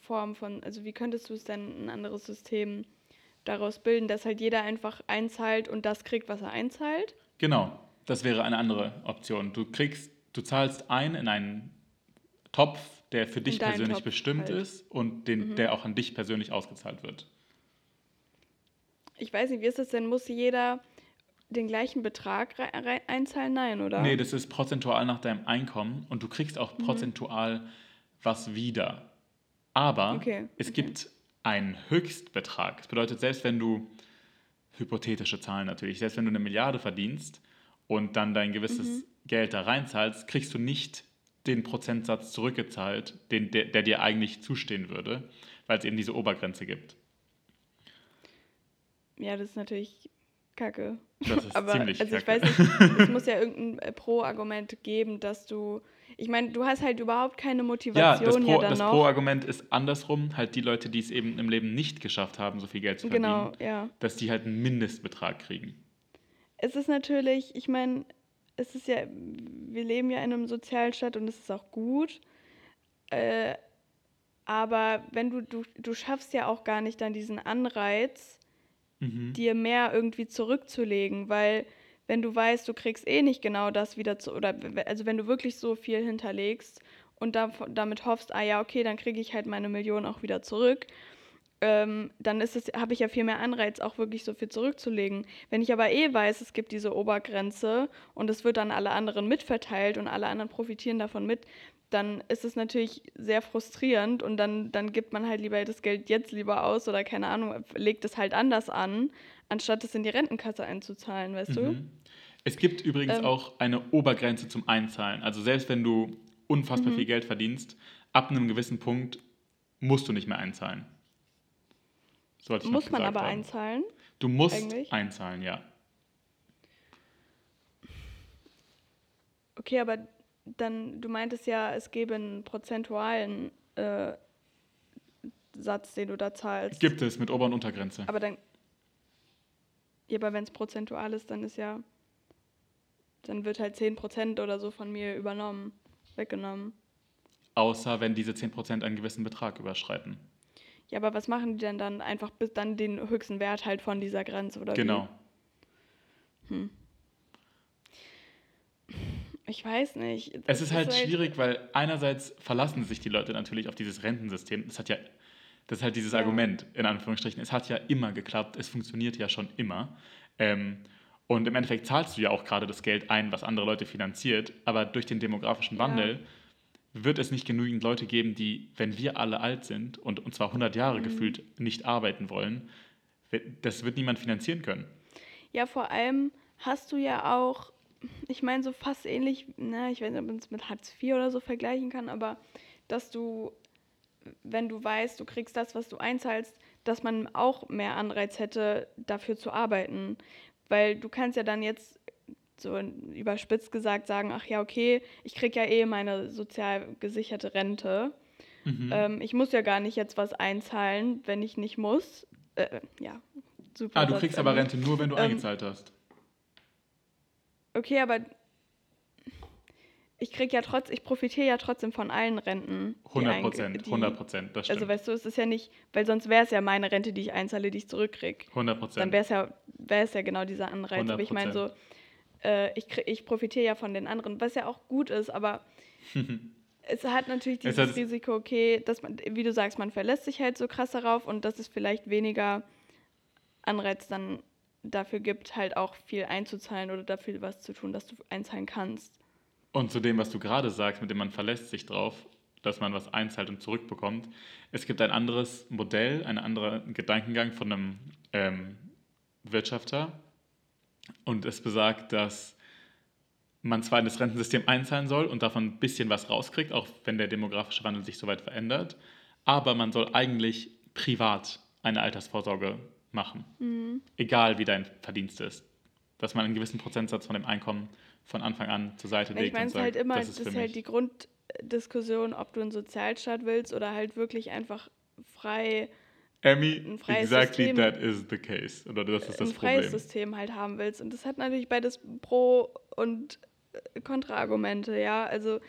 B: Form von, also wie könntest du es denn ein anderes System daraus bilden, dass halt jeder einfach einzahlt und das kriegt, was er einzahlt?
A: Genau, das wäre eine andere Option. Du kriegst, du zahlst ein in einen Topf, der für dich persönlich Topf bestimmt halt. ist und den, mhm. der auch an dich persönlich ausgezahlt wird.
B: Ich weiß nicht, wie ist das denn? Muss jeder den gleichen Betrag einzahlen? Nein, oder?
A: Nee, das ist prozentual nach deinem Einkommen und du kriegst auch prozentual was wieder. Aber
B: Okay,
A: es
B: okay.
A: gibt einen Höchstbetrag. Das bedeutet, selbst wenn du, hypothetische Zahlen natürlich, selbst wenn du eine Milliarde verdienst und dann dein gewisses
B: Mhm.
A: Geld da reinzahlst, kriegst du nicht den Prozentsatz zurückgezahlt, den, der, der dir eigentlich zustehen würde, weil es eben diese Obergrenze gibt.
B: Ja, das ist natürlich kacke.
A: Das ist
B: Aber
A: ziemlich
B: also ich
A: kacke.
B: weiß nicht, es muss ja irgendein äh, Pro-Argument geben, dass du. Ich meine, du hast halt überhaupt keine
A: Ja,
B: Motivation
A: das,
B: ja,
A: Pro,
B: dann
A: das
B: noch.
A: Pro-Argument ist andersrum, halt die Leute, die es eben im Leben nicht geschafft haben, so viel Geld zu verdienen,
B: genau, ja.
A: dass die halt einen Mindestbetrag kriegen.
B: Es ist natürlich, ich meine, es ist ja, wir leben ja in einem Sozialstaat und es ist auch gut. Äh, aber wenn du, du, du schaffst ja auch gar nicht dann diesen Anreiz,
A: Mhm.
B: dir mehr irgendwie zurückzulegen, weil wenn du weißt, du kriegst eh nicht genau das wieder zu, oder also wenn du wirklich so viel hinterlegst und da, damit hoffst, ah ja, okay, dann kriege ich halt meine Million auch wieder zurück, ähm, dann ist es, habe ich ja viel mehr Anreiz, auch wirklich so viel zurückzulegen. Wenn ich aber eh weiß, es gibt diese Obergrenze und es wird dann alle anderen mitverteilt und alle anderen profitieren davon mit, dann ist es natürlich sehr frustrierend und dann, dann gibt man halt lieber das Geld jetzt lieber aus oder keine Ahnung, legt es halt anders an, anstatt es in die Rentenkasse einzuzahlen, weißt du?
A: Mhm. Es gibt übrigens
B: Ähm.
A: auch eine Obergrenze zum Einzahlen. Also selbst wenn du unfassbar
B: Mhm.
A: viel Geld verdienst, ab einem gewissen Punkt musst du nicht mehr einzahlen. Sollte ich
B: Muss man aber
A: haben.
B: einzahlen?
A: Du musst
B: eigentlich?
A: einzahlen, ja.
B: Okay, aber dann, du meintest ja, es gäbe einen prozentualen äh, Satz, den du da zahlst.
A: Gibt es mit Ober- und Untergrenze.
B: Aber dann. Ja, aber wenn es prozentual ist, dann ist ja. Dann wird halt 10% oder so von mir übernommen, weggenommen.
A: Außer wenn diese 10% einen gewissen Betrag überschreiten.
B: Ja, aber was machen die denn dann? Einfach bis dann den höchsten Wert halt von dieser Grenze oder
A: Genau.
B: wie? Ich weiß nicht.
A: Es
B: Das
A: ist halt schwierig, weil einerseits verlassen sich die Leute natürlich auf dieses Rentensystem. Das hat ja, das ist halt dieses
B: Ja.
A: Argument, in Anführungsstrichen. Es hat ja immer geklappt, es funktioniert ja schon immer. Ähm, und im Endeffekt zahlst du ja auch gerade das Geld ein, was andere Leute finanziert. Aber durch den demografischen
B: Ja.
A: Wird es nicht genügend Leute geben, die, wenn wir alle alt sind und, und zwar 100 Jahre
B: Mhm.
A: gefühlt nicht arbeiten wollen, das wird niemand finanzieren können.
B: Ja, vor allem hast du ja auch, ich meine, so fast ähnlich, na, ich weiß nicht, ob man es mit Hartz IV oder so vergleichen kann, aber dass du, wenn du weißt, du kriegst das, was du einzahlst, dass man auch mehr Anreiz hätte, dafür zu arbeiten. Weil du kannst ja dann jetzt so überspitzt gesagt sagen, ach ja, okay, ich krieg ja eh meine sozial gesicherte Rente.
A: Mhm.
B: Ähm, ich muss ja gar nicht jetzt was einzahlen, wenn ich nicht muss. Äh, ja, super.
A: ah, du kriegst aber. Rente nur, wenn du
B: Ähm,
A: eingezahlt hast.
B: Okay, aber ich krieg ja trotz, ich profitiere ja trotzdem von allen Renten. die
A: 100
B: einge-
A: Prozent,
B: die-
A: 100 Prozent, das stimmt.
B: Also weißt du, es ist ja nicht, weil sonst wäre es ja meine Rente, die ich einzahle, die ich zurückkrieg.
A: 100
B: Dann
A: Prozent.
B: wäre es ja, wäre es ja genau dieser Anreiz. Aber ich meine so, äh, ich, ich profitiere ja von den anderen, was ja auch gut ist, aber es hat natürlich
A: Es
B: dieses
A: hat-
B: Risiko, okay, dass man, wie du sagst, man verlässt sich halt so krass darauf und dass es vielleicht weniger Anreiz dann dafür gibt, halt auch viel einzuzahlen oder dafür was zu tun, dass du einzahlen kannst.
A: Und zu dem, was du gerade sagst, mit dem man verlässt sich drauf, dass man was einzahlt und zurückbekommt. Es gibt ein anderes Modell, einen anderen Gedankengang von einem ähm, Wirtschafter. Und es besagt, dass man zwar in das Rentensystem einzahlen soll und davon ein bisschen was rauskriegt, auch wenn der demografische Wandel sich so weit verändert, aber man soll eigentlich privat eine Altersvorsorge machen. Egal wie dein Verdienst ist. Dass man einen gewissen Prozentsatz von dem Einkommen von Anfang an zur Seite
B: ich
A: legt
B: meine,
A: und
B: es ist halt immer,
A: das
B: das
A: ist
B: ist
A: für
B: halt die Grunddiskussion, ob du einen Sozialstaat willst oder halt wirklich einfach frei,
A: Emmy,
B: ein
A: exactly
B: System-
A: that is the case. Oder das ist das
B: ein freies
A: Problem.
B: System halt haben willst. Und das hat natürlich beides Pro- und äh, Kontraargumente, ja. Also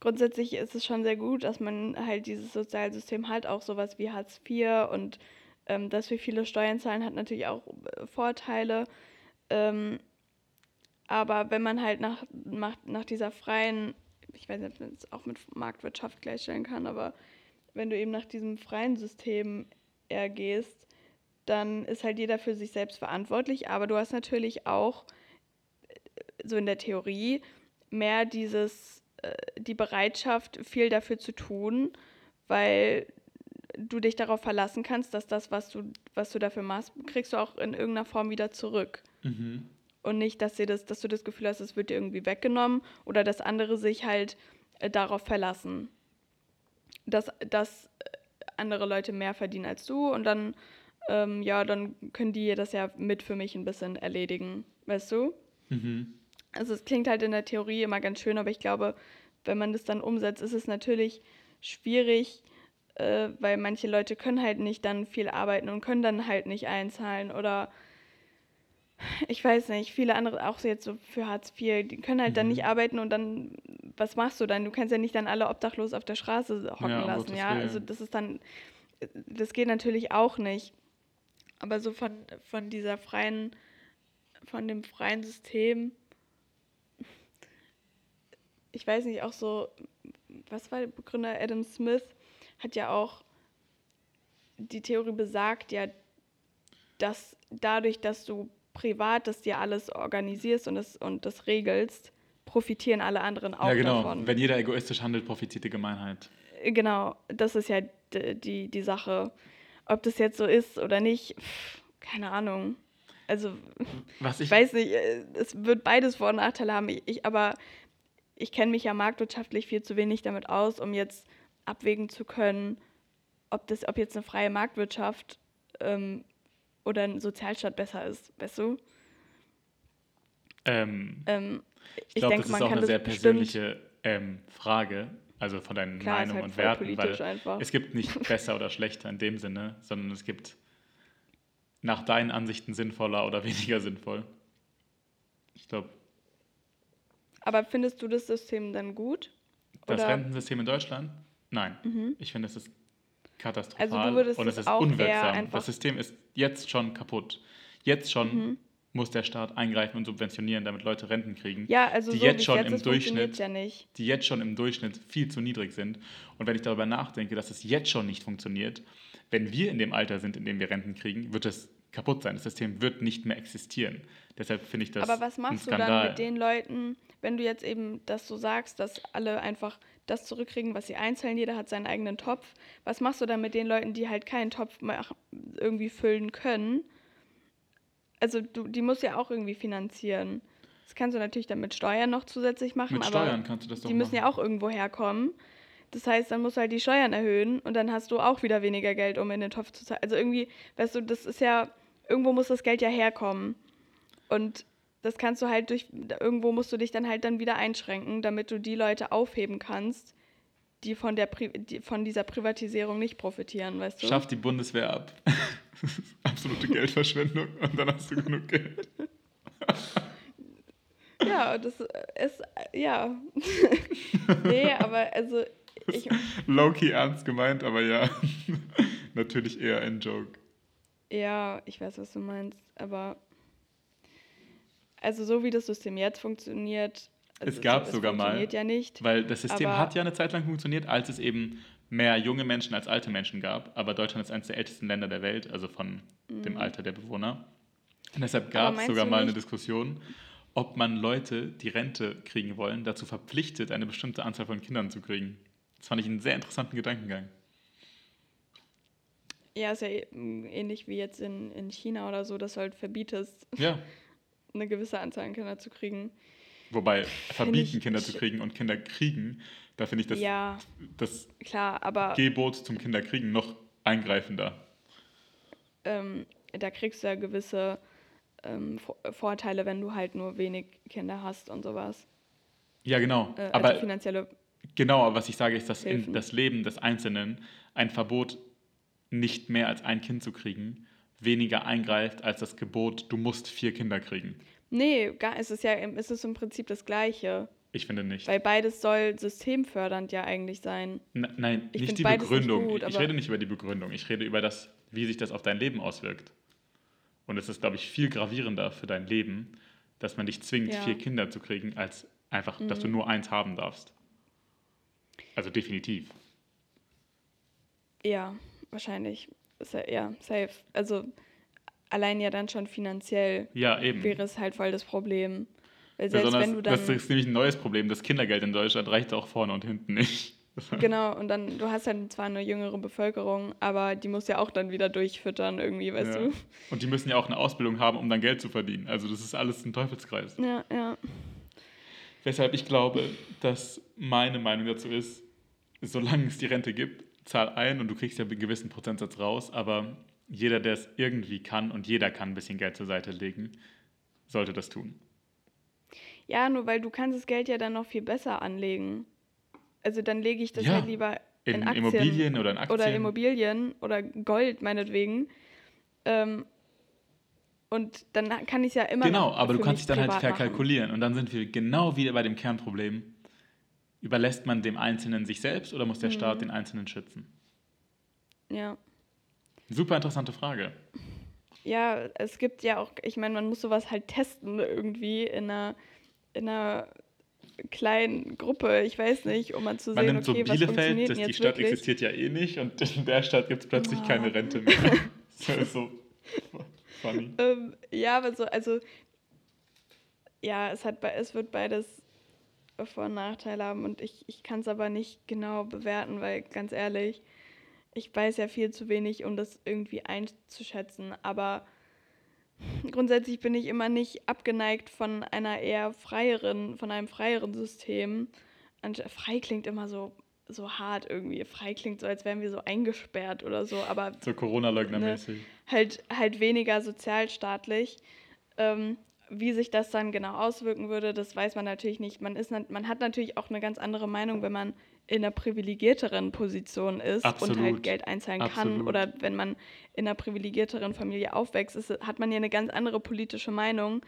B: grundsätzlich ist es schon sehr gut, dass man halt dieses Sozialsystem hat, auch sowas wie Hartz IV und ähm, dass wir viele Steuern zahlen, hat natürlich auch äh, Vorteile. Ähm, aber wenn man halt nach, nach, nach dieser freien, ich weiß nicht, ob man es auch mit Marktwirtschaft gleichstellen kann, aber wenn du eben nach diesem freien System eher gehst, dann ist halt jeder für sich selbst verantwortlich. Aber du hast natürlich auch, äh, so in der Theorie, mehr dieses, äh, die Bereitschaft, viel dafür zu tun, weil du dich darauf verlassen kannst, dass das, was du, was du dafür machst, kriegst du auch in irgendeiner Form wieder zurück.
A: Mhm.
B: Und nicht, dass, dir das, dass du das Gefühl hast, es wird dir irgendwie weggenommen oder dass andere sich halt äh, darauf verlassen. Dass äh, andere Leute mehr verdienen als du und dann, ähm, ja, dann können die das ja mit für mich ein bisschen erledigen, weißt du?
A: Mhm.
B: Also es klingt halt in der Theorie immer ganz schön, aber ich glaube, wenn man das dann umsetzt, ist es natürlich schwierig, äh, weil manche Leute können halt nicht dann viel arbeiten und können dann halt nicht einzahlen oder ich weiß nicht, viele andere, auch so jetzt so für Hartz IV, die können halt dann
A: Mhm.
B: nicht arbeiten und dann, was machst du dann? Du kannst ja nicht dann alle obdachlos auf der Straße hocken
A: Ja,
B: lassen, ja. Also das ist dann, das geht natürlich auch nicht. Aber so von, von dieser freien, von dem freien System, ich weiß nicht, auch so, was war der Begründer Adam Smith, hat ja auch, die Theorie besagt ja, dass dadurch, dass du privat das dir alles organisierst und das, und das regelst, profitieren alle anderen auch
A: ja, genau.
B: davon.
A: Wenn jeder egoistisch handelt, profitiert die Gemeinheit.
B: Genau, das ist ja die, die Sache. Ob das jetzt so ist oder nicht, pff, keine Ahnung. Also,
A: Was
B: ich
A: ich,
B: weiß nicht, äh, es wird beides Vor- und Nachteile haben. Ich, ich aber ich kenne mich ja marktwirtschaftlich viel zu wenig damit aus, um jetzt abwägen zu können, ob das, ob jetzt eine freie Marktwirtschaft ähm, oder ein Sozialstaat besser ist, weißt du?
A: ähm,
B: Ähm,
A: ich glaube, das ist auch eine sehr persönliche ähm, Frage, also von deinen
B: Klar,
A: Meinungen
B: halt
A: und Werten, weil
B: einfach.
A: es gibt nicht besser oder schlechter in dem Sinne, sondern es gibt nach deinen Ansichten sinnvoller oder weniger sinnvoll. Ich glaube,
B: Aber findest du das System dann gut?
A: das
B: Oder- Mhm.
A: Rentensystem in Deutschland? Nein. Ich finde, es ist katastrophal
B: Also du würdest
A: und es ist
B: auch
A: unwirksam. Das System ist jetzt schon kaputt. Jetzt schon
B: Mhm.
A: Muss der Staat eingreifen und subventionieren, damit Leute Renten kriegen,
B: Ja, also
A: die
B: so
A: jetzt schon
B: jetzt
A: im Durchschnitt
B: ja
A: die jetzt schon im Durchschnitt viel zu niedrig sind. Und wenn ich darüber nachdenke, dass es jetzt schon nicht funktioniert, wenn wir in dem Alter sind, in dem wir Renten kriegen, wird es kaputt sein. Das System wird nicht mehr existieren. Deshalb finde ich das
B: Aber was machst du dann mit den Leuten, wenn du jetzt eben das so sagst, dass alle einfach das zurückkriegen, was sie einzahlen, jeder hat seinen eigenen Topf. Was machst du dann mit den Leuten, die halt keinen Topf irgendwie füllen können? Also du, die musst du ja auch irgendwie finanzieren. Das kannst du natürlich dann mit Steuern noch zusätzlich machen,
A: Mit
B: aber
A: Steuern kannst du das doch
B: die müssen
A: machen.
B: ja auch irgendwo herkommen. Das heißt, dann musst du halt die Steuern erhöhen und dann hast du auch wieder weniger Geld, um in den Topf zu zahlen. Also irgendwie, weißt du, das ist ja, irgendwo muss das Geld ja herkommen. Und das kannst du halt durch, irgendwo musst du dich dann halt dann wieder einschränken, damit du die Leute aufheben kannst, die von, der Pri die von dieser Privatisierung nicht profitieren, weißt du?
A: Schaff die Bundeswehr ab. Das ist absolute Geldverschwendung und dann hast du genug Geld.
B: Ja, das ist, ja. nee, aber also, ich,
A: Low-key ernst gemeint, aber ja, natürlich eher ein Joke.
B: Ja, ich weiß, was du meinst, aber also so wie das System jetzt funktioniert, also
A: Es gab sogar mal-
B: funktioniert ja nicht.
A: Weil das System hat ja eine Zeit lang funktioniert, als es eben mehr junge Menschen als alte Menschen gab. Aber Deutschland ist eines der ältesten Länder der Welt, also von dem Alter der Bewohner. Und deshalb gab es
B: Mhm.
A: sogar mal eine Diskussion, ob man Leute, die Rente kriegen wollen, dazu verpflichtet, eine bestimmte Anzahl von Kindern zu kriegen. Das fand ich einen sehr interessanten Gedankengang.
B: Ja, ist ja eh- ähnlich wie jetzt in, in China oder so, dass du halt verbietest,
A: Ja,
B: eine gewisse Anzahl an Kinder zu kriegen.
A: wobei verbieten, Kinder zu kriegen und Kinder kriegen, da finde ich das,
B: ja,
A: das
B: klar, aber
A: Gebot zum Kinderkriegen noch eingreifender.
B: ähm, da kriegst du ja gewisse ähm, Vor- Vorteile, wenn du halt nur wenig Kinder hast und sowas.
A: Ja, genau.
B: Äh,
A: aber
B: also finanzielle
A: Genau, aber was ich sage, ist, dass in das Leben des Einzelnen ein Verbot, nicht mehr als ein Kind zu kriegen, weniger eingreift als das Gebot, du musst vier Kinder kriegen.
B: Nee, gar, es ist ja es ist im Prinzip das Gleiche.
A: Ich finde nicht.
B: Weil beides soll systemfördernd ja eigentlich sein.
A: N nein,
B: Ich
A: nicht die
B: beides nicht
A: Begründung.
B: gut,
A: ich rede nicht über die Begründung. Ich rede über das, wie sich das auf dein Leben auswirkt. Und es ist, glaube ich, viel gravierender für dein Leben, dass man dich zwingt,
B: Ja.
A: vier Kinder zu kriegen, als einfach, dass du
B: Mhm.
A: nur eins haben darfst. Also definitiv.
B: Ja, wahrscheinlich. Ja, safe. Also allein ja dann schon finanziell
A: Ja,
B: wäre es halt voll das Problem. Weil selbst
A: Besonders,
B: wenn du dann.
A: das ist nämlich ein neues Problem. Das Kindergeld in Deutschland reicht auch vorne und hinten nicht.
B: Genau, und dann, du hast halt zwar eine jüngere Bevölkerung, aber die muss ja auch dann wieder durchfüttern irgendwie, weißt
A: Ja. Und die müssen ja auch eine Ausbildung haben, um dann Geld zu verdienen. Also das ist alles ein Teufelskreis.
B: du? Ja, ja.
A: Weshalb ich glaube, dass meine Meinung dazu ist, solange es die Rente gibt, zahl ein und du kriegst ja einen gewissen Prozentsatz raus, aber jeder, der es irgendwie kann und jeder kann ein bisschen Geld zur Seite legen, sollte das tun.
B: Ja, nur weil du kannst das Geld ja dann noch viel besser anlegen. Also dann lege ich das
A: Ja,
B: halt lieber in,
A: In
B: Aktien
A: Immobilien oder in Aktien.
B: oder Immobilien oder Gold meinetwegen. Ähm, und dann kann ich es ja immer
A: Genau, aber du kannst dich dann halt
B: privat machen.
A: verkalkulieren. Und dann sind wir genau wieder bei dem Kernproblem. Überlässt man dem Einzelnen sich selbst oder muss der
B: Mhm.
A: Staat den Einzelnen schützen?
B: Ja.
A: Super interessante Frage.
B: Ja, es gibt ja auch, ich meine, man muss sowas halt testen irgendwie in einer, in einer kleinen Gruppe, ich weiß nicht, um mal zu
A: Man
B: sehen,
A: nimmt
B: okay,
A: so
B: was
A: Bielefeld,
B: funktioniert
A: das,
B: denn
A: die
B: jetzt
A: Stadt
B: wirklich?
A: existiert ja eh nicht und in der Stadt gibt es plötzlich
B: Ah.
A: keine Rente mehr. das ist so funny.
B: Ähm, ja, aber so, also ja, es hat bei, es wird beides Vor- und Nachteile haben und ich, ich kann es aber nicht genau bewerten, weil ganz ehrlich, ich weiß ja viel zu wenig, um das irgendwie einzuschätzen, aber grundsätzlich bin ich immer nicht abgeneigt von einer eher freieren, von einem freieren System. Anst- Frei klingt immer so, so hart irgendwie. Frei klingt so, als wären wir so eingesperrt oder so, aber
A: So Corona-Leugner-mäßig.
B: halt, halt weniger sozialstaatlich. Ähm, wie sich das dann genau auswirken würde, das weiß man natürlich nicht. Man, ist, man hat natürlich auch eine ganz andere Meinung, wenn man in einer privilegierteren Position ist und
A: Absolut.
B: halt Geld einzahlen kann.
A: Absolut.
B: Oder wenn man in einer privilegierteren Familie aufwächst, ist, hat man ja eine ganz andere politische Meinung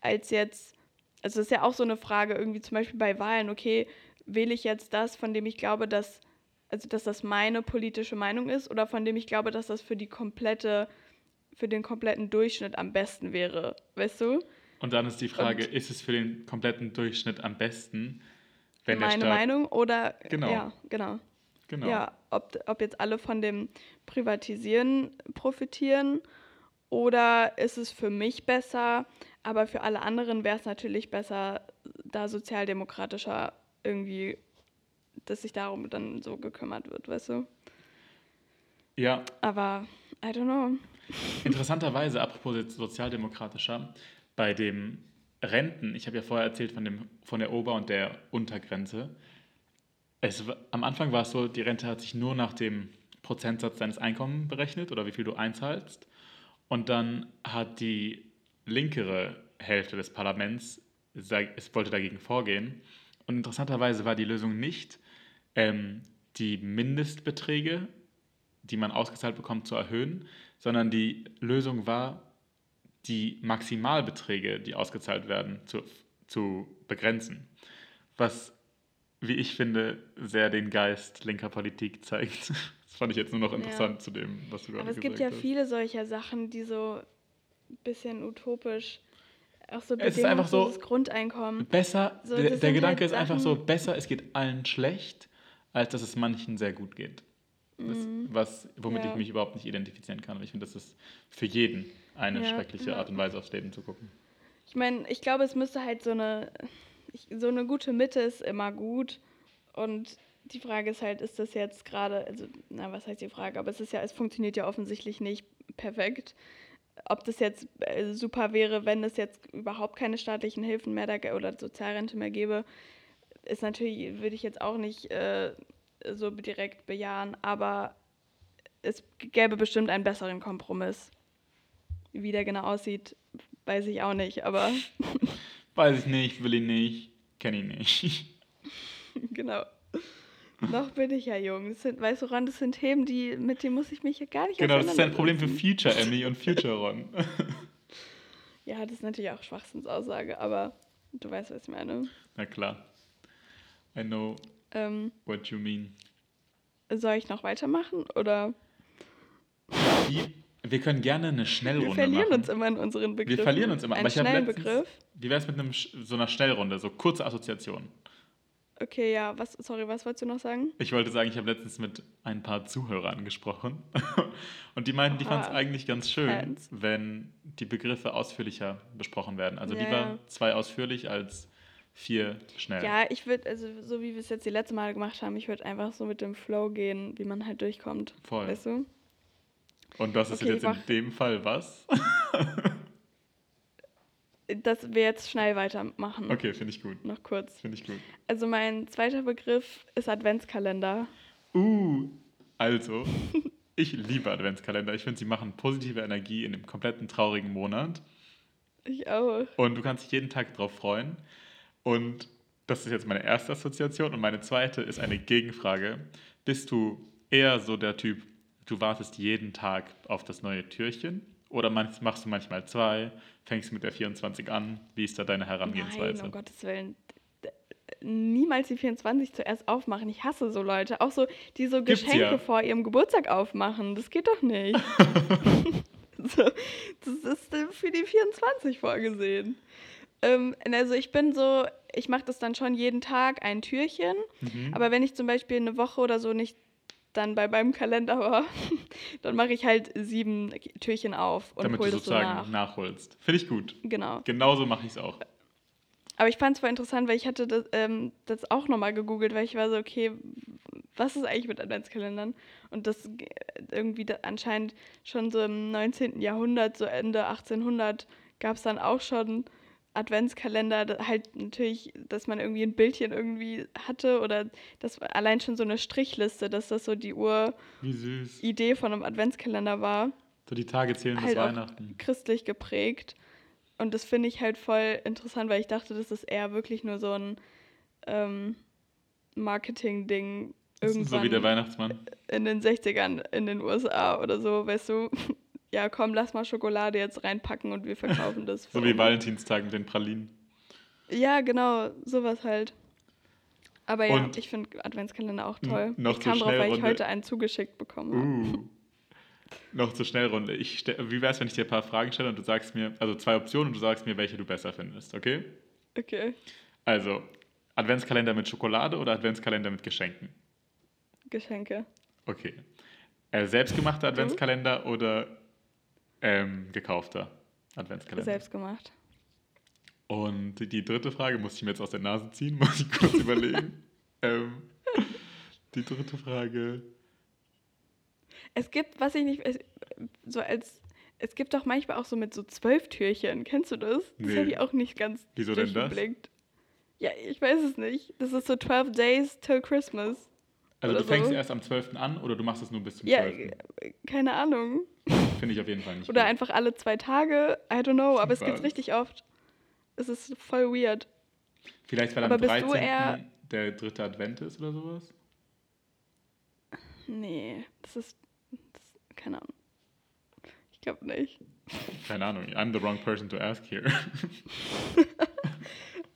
B: als jetzt. Also das ist ja auch so eine Frage, irgendwie zum Beispiel bei Wahlen, okay, wähle ich jetzt das, von dem ich glaube, dass, also dass das meine politische Meinung ist, oder von dem ich glaube, dass das für die komplette, für den kompletten Durchschnitt am besten wäre, weißt du?
A: Und dann ist die Frage,
B: Und-
A: ist es für den kompletten Durchschnitt am besten, wenn
B: meine. Meinung oder
A: Genau.
B: ja, genau.
A: Genau.
B: Ja, ob, ob jetzt alle von dem Privatisieren profitieren oder ist es für mich besser, aber für alle anderen wäre es natürlich besser, da sozialdemokratischer irgendwie, dass sich darum dann so gekümmert wird, weißt du?
A: ja,
B: Aber I don't know.
A: Interessanterweise, apropos sozialdemokratischer, bei dem Renten, ich habe ja vorher erzählt von, dem, von der Ober- und der Untergrenze. Es, am Anfang war es so, die Rente hat sich nur nach dem Prozentsatz deines Einkommens berechnet oder wie viel du einzahlst. Und dann hat die linkere Hälfte des Parlaments, es wollte dagegen vorgehen. Und interessanterweise war die Lösung nicht, ähm, die Mindestbeträge, die man ausgezahlt bekommt, zu erhöhen, sondern die Lösung war, die Maximalbeträge, die ausgezahlt werden, zu, zu begrenzen. Was, wie ich finde, sehr den Geist linker Politik zeigt. Das fand ich jetzt nur noch
B: Ja.
A: interessant zu dem, was du gerade
B: Aber es
A: gesagt
B: gibt ja
A: hast.
B: viele solcher Sachen, die so ein bisschen utopisch, auch so
A: Es ist einfach so-
B: Grundeinkommen.
A: Besser,
B: So,
A: der, der Gedanke
B: halt
A: ist einfach so, besser, es geht allen schlecht, als dass es manchen sehr gut geht. Das, was, womit
B: Mhm. Ja.
A: ich mich überhaupt nicht identifizieren kann. Und ich finde, das ist für jeden eine
B: Ja,
A: schreckliche. Art und Weise, aufs Leben zu gucken.
B: Ich meine, ich glaube, es müsste halt so eine, so eine gute Mitte ist immer gut. Und die Frage ist halt, ist das jetzt gerade, also, na, was heißt die Frage? Aber es ist ja, es funktioniert ja offensichtlich nicht perfekt. Ob das jetzt äh, super wäre, wenn es jetzt überhaupt keine staatlichen Hilfen mehr da, oder Sozialrente mehr gäbe, ist natürlich, würde ich jetzt auch nicht äh, so direkt bejahen, aber es gäbe bestimmt einen besseren Kompromiss. Wie der genau aussieht, weiß ich auch nicht, aber
A: Weiß ich nicht, will ich nicht, kenne ich nicht.
B: genau. Noch bin ich ja jung. Das sind, weißt du, Ron, das sind Themen, die, mit denen muss ich mich ja gar nicht
A: Genau, das ist ein Problem für. Future Emmy und Future Ron.
B: Ja, das ist natürlich auch Schwachsinnsaussage, aber du weißt, was ich meine.
A: Na klar. I know
B: Ähm,
A: what you mean.
B: soll ich noch weitermachen oder
A: Wie, wir können gerne eine Schnellrunde
B: wir verlieren
A: machen.
B: uns immer in unseren Begriffen?
A: wir verlieren uns immer.
B: Einen
A: aber
B: schnellen
A: letztens-
B: Begriff?
A: Wie wäre es mit einem, so einer Schnellrunde, so kurze Assoziationen?
B: Okay, ja, was, sorry, was wolltest du noch sagen?
A: Ich wollte sagen, ich habe letztens mit ein paar Zuhörern gesprochen und die meinten, die
B: Oha.
A: fanden es eigentlich ganz schön,
B: Fans.
A: wenn die Begriffe ausführlicher besprochen werden. Also
B: Ja,
A: lieber
B: ja.
A: zwei ausführlich als vier schnell.
B: Ja, ich würde, also so wie wir es jetzt die letzte Mal gemacht haben, ich würde einfach so mit dem Flow gehen, wie man halt durchkommt.
A: Voll.
B: Weißt du?
A: Und das ist
B: Okay,
A: jetzt in dem Fall was?
B: Dass wir jetzt schnell weitermachen.
A: Okay, finde ich gut.
B: Noch kurz.
A: Finde ich gut.
B: Also mein zweiter Begriff ist Adventskalender.
A: Uh, also, ich liebe Adventskalender. Ich finde, sie machen positive Energie in dem kompletten traurigen Monat.
B: Ich auch.
A: Und du kannst dich jeden Tag drauf freuen. Und das ist jetzt meine erste Assoziation. Und meine zweite ist eine Gegenfrage. Bist du eher so der Typ, du wartest jeden Tag auf das neue Türchen? Oder machst du manchmal zwei? Fängst mit der 24 an? Wie ist da deine Herangehensweise?
B: Nein, um Gottes Willen. Niemals die 24 zuerst aufmachen. Ich hasse so Leute. Auch so, die so
A: Gibt's
B: Geschenke
A: ja.
B: vor ihrem Geburtstag aufmachen. Das geht doch nicht. so, das ist für die 24 vorgesehen. Ähm, also ich bin so, ich mache das dann schon jeden Tag ein Türchen.
A: Mhm.
B: Aber wenn ich zum Beispiel eine Woche oder so nicht dann bei meinem Kalender war, dann mache ich halt sieben Türchen auf und
A: Damit
B: hole
A: du
B: das so
A: sozusagen
B: nach.
A: nachholst. Finde ich gut.
B: Genau.
A: Genauso mache ich es auch.
B: Aber ich fand es voll interessant, weil ich hatte das, ähm, das auch nochmal gegoogelt, weil ich war so, okay, was ist eigentlich mit Adventskalendern? Und das irgendwie da anscheinend schon so im 19. Jahrhundert, so Ende 1800, gab es dann auch schon Adventskalender, halt natürlich, dass man irgendwie ein Bildchen irgendwie hatte oder das war allein schon so eine Strichliste, dass das so die. Uridee von einem Adventskalender war
A: So die Tage zählen bis
B: halt auch
A: Weihnachten.
B: christlich geprägt. Und das finde ich halt voll interessant, weil ich dachte, das ist eher wirklich nur so ein ähm, Marketing-Ding
A: Das ist
B: irgendwann
A: so wie der Weihnachtsmann.
B: in den 60ern in den USA oder so, weißt du. Ja, komm, lass mal Schokolade jetzt reinpacken und wir verkaufen das.
A: So wie Valentinstag mit den Pralinen.
B: Ja, genau, sowas halt. Aber ja,
A: Und-
B: ich finde Adventskalender auch toll.
A: noch
B: ich kam drauf, weil ich heute einen zugeschickt bekommen habe.
A: Uh. Noch zur Schnellrunde. Ich wie wäre es, wenn ich dir ein paar Fragen stelle und du sagst mir, also zwei Optionen und du sagst mir, welche du besser findest, okay?
B: Okay,
A: Also, Adventskalender mit Schokolade oder Adventskalender mit Geschenken?
B: Geschenke.
A: Okay. Äh, selbstgemachter Adventskalender oder ähm, gekaufter Adventskalender?
B: Selbst gemacht.
A: Und die dritte Frage muss ich mir jetzt aus der Nase ziehen, muss ich kurz überlegen. Ähm, die dritte Frage.
B: Es gibt, was ich nicht, so als, es gibt doch manchmal auch so mit so zwölf Türchen. Kennst du das? Das
A: Nee.
B: habe ich auch nicht ganz
A: Wieso denn das?
B: Ja, ich weiß es nicht. Das ist so 12 Days till Christmas.
A: Also du fängst
B: so.
A: erst am 12. an oder du machst es nur bis zum
B: Ja,
A: 12.
B: äh, keine Ahnung.
A: Finde ich auf jeden Fall nicht
B: Oder
A: gut.
B: einfach alle zwei Tage. I don't know, aber es gibt's
A: Was?
B: richtig oft. Es ist voll weird.
A: Vielleicht, weil am
B: aber bist
A: 13.
B: du eher-
A: der dritte Advent ist oder sowas?
B: Nee, das ist, das, keine Ahnung. Ich glaube nicht.
A: Keine Ahnung, I'm the wrong person to ask here.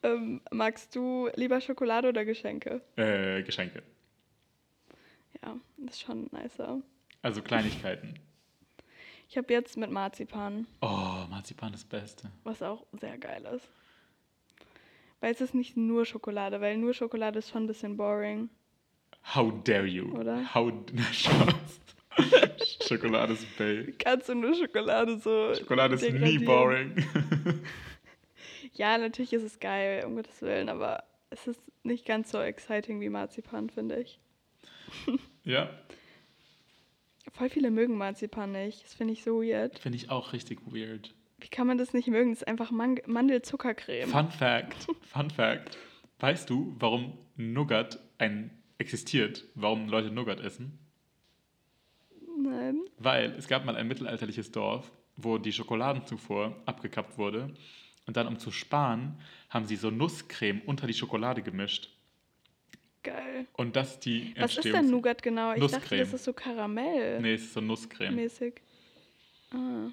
B: Ähm, magst du lieber Schokolade oder Geschenke?
A: äh, Geschenke.
B: Ja, das ist schon nicer.
A: Also Kleinigkeiten.
B: Ich habe jetzt mit Marzipan.
A: Oh, Marzipan ist das Beste.
B: was auch sehr geil ist. Weil es ist nicht nur Schokolade, weil nur Schokolade ist schon ein bisschen boring.
A: How dare you?
B: Oder?
A: How... Schokolade ist Bay.
B: Kannst du nur Schokolade so.
A: Schokolade ist nie boring.
B: Ja, natürlich ist es geil, um Gottes Willen, aber es ist nicht ganz so exciting wie Marzipan, finde ich.
A: Ja,
B: Voll viele mögen Marzipan nicht. Das finde ich so weird.
A: finde ich auch richtig weird.
B: Wie kann man das nicht mögen? Das ist einfach Man Mandelzuckercreme.
A: Fun Fact, Fun Fact. Weißt du, warum Nougat ein existiert? Warum Leute Nougat essen?
B: Nein.
A: Weil es gab mal ein mittelalterliches Dorf, wo die Schokoladenzufuhr abgekappt wurde. Und dann, um zu sparen, haben sie so Nusscreme unter die Schokolade gemischt.
B: Geil.
A: Und das ist die
B: Was ist
A: Entstehungs-
B: denn Nougat genau? Ich dachte,
A: Nusscreme.
B: das ist so Karamell.
A: Nee, es ist so Nusscreme.
B: mäßig. Ah.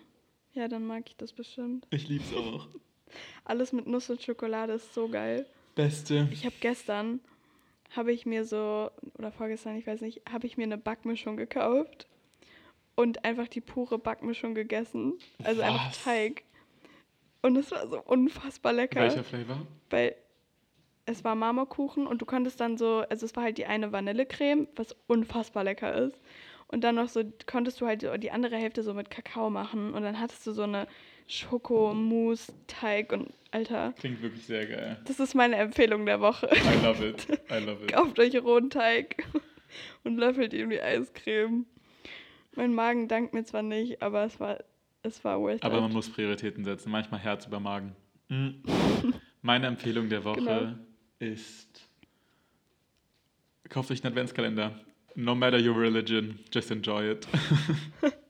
B: Ja, dann mag ich das bestimmt.
A: Ich lieb's auch.
B: Alles mit Nuss und Schokolade ist so geil.
A: Beste.
B: Ich habe gestern, habe ich mir so, oder vorgestern, ich weiß nicht, habe ich mir eine Backmischung gekauft und einfach die pure Backmischung gegessen. Also einfach
A: Was?
B: Teig. Und es war so unfassbar lecker.
A: Welcher Flavor?
B: Weil es war Marmorkuchen und du konntest dann so, also es war halt die eine Vanillecreme, was unfassbar lecker ist. Und dann noch so, konntest du halt die andere Hälfte so mit Kakao machen und dann hattest du so eine Schokomousse-Teig und Alter.
A: Klingt wirklich sehr geil.
B: Das ist meine Empfehlung der Woche.
A: I love it. I love it.
B: Kauft euch rohen Teig und löffelt ihm die Eiscreme. Mein Magen dankt mir zwar nicht, aber es war, es war worth
A: Aber
B: it.
A: man muss Prioritäten setzen. Manchmal Herz über Magen. Mm. Meine Empfehlung der Woche
B: Genau.
A: Ist: Kauft euch einen Adventskalender. No matter your religion, just enjoy it.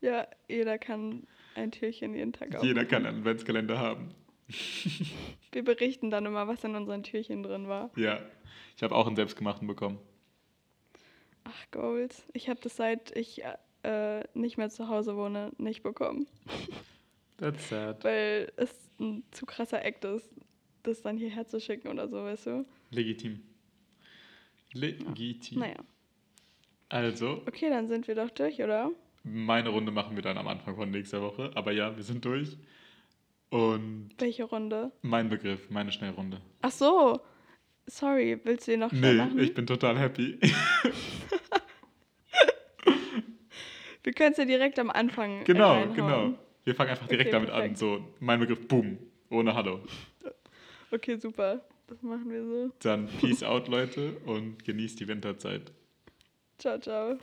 B: Ja, jeder kann ein Türchen jeden Tag aufmachen.
A: Jeder kann einen Adventskalender haben.
B: Wir berichten dann immer, was in unseren Türchen drin war.
A: Ja. Ich habe auch einen selbstgemachten bekommen.
B: Ach, Goals. Ich habe das seit ich äh, nicht mehr zu Hause wohne, nicht bekommen.
A: That's sad.
B: Weil es ein zu krasser Act ist, das dann hierher zu schicken oder so, weißt du?
A: Legitim. Legitim.
B: Naja.
A: Also,
B: Okay, dann sind wir doch durch, oder?
A: meine Runde machen wir dann am Anfang von nächster Woche. Aber ja, wir sind durch. Und
B: Welche Runde?
A: mein Begriff, meine Schnellrunde.
B: Ach so. Sorry, willst du den noch schnell
A: Nee,
B: machen?
A: ich bin total happy.
B: Wir können es ja direkt am Anfang
A: genau, genau. Wir fangen einfach direkt
B: Okay,
A: damit an.
B: perfekt.
A: So, mein Begriff, boom. Ohne Hallo.
B: Okay, super. Das machen wir so.
A: Dann Peace out, Leute, und genießt die Winterzeit.
B: Ciao, ciao.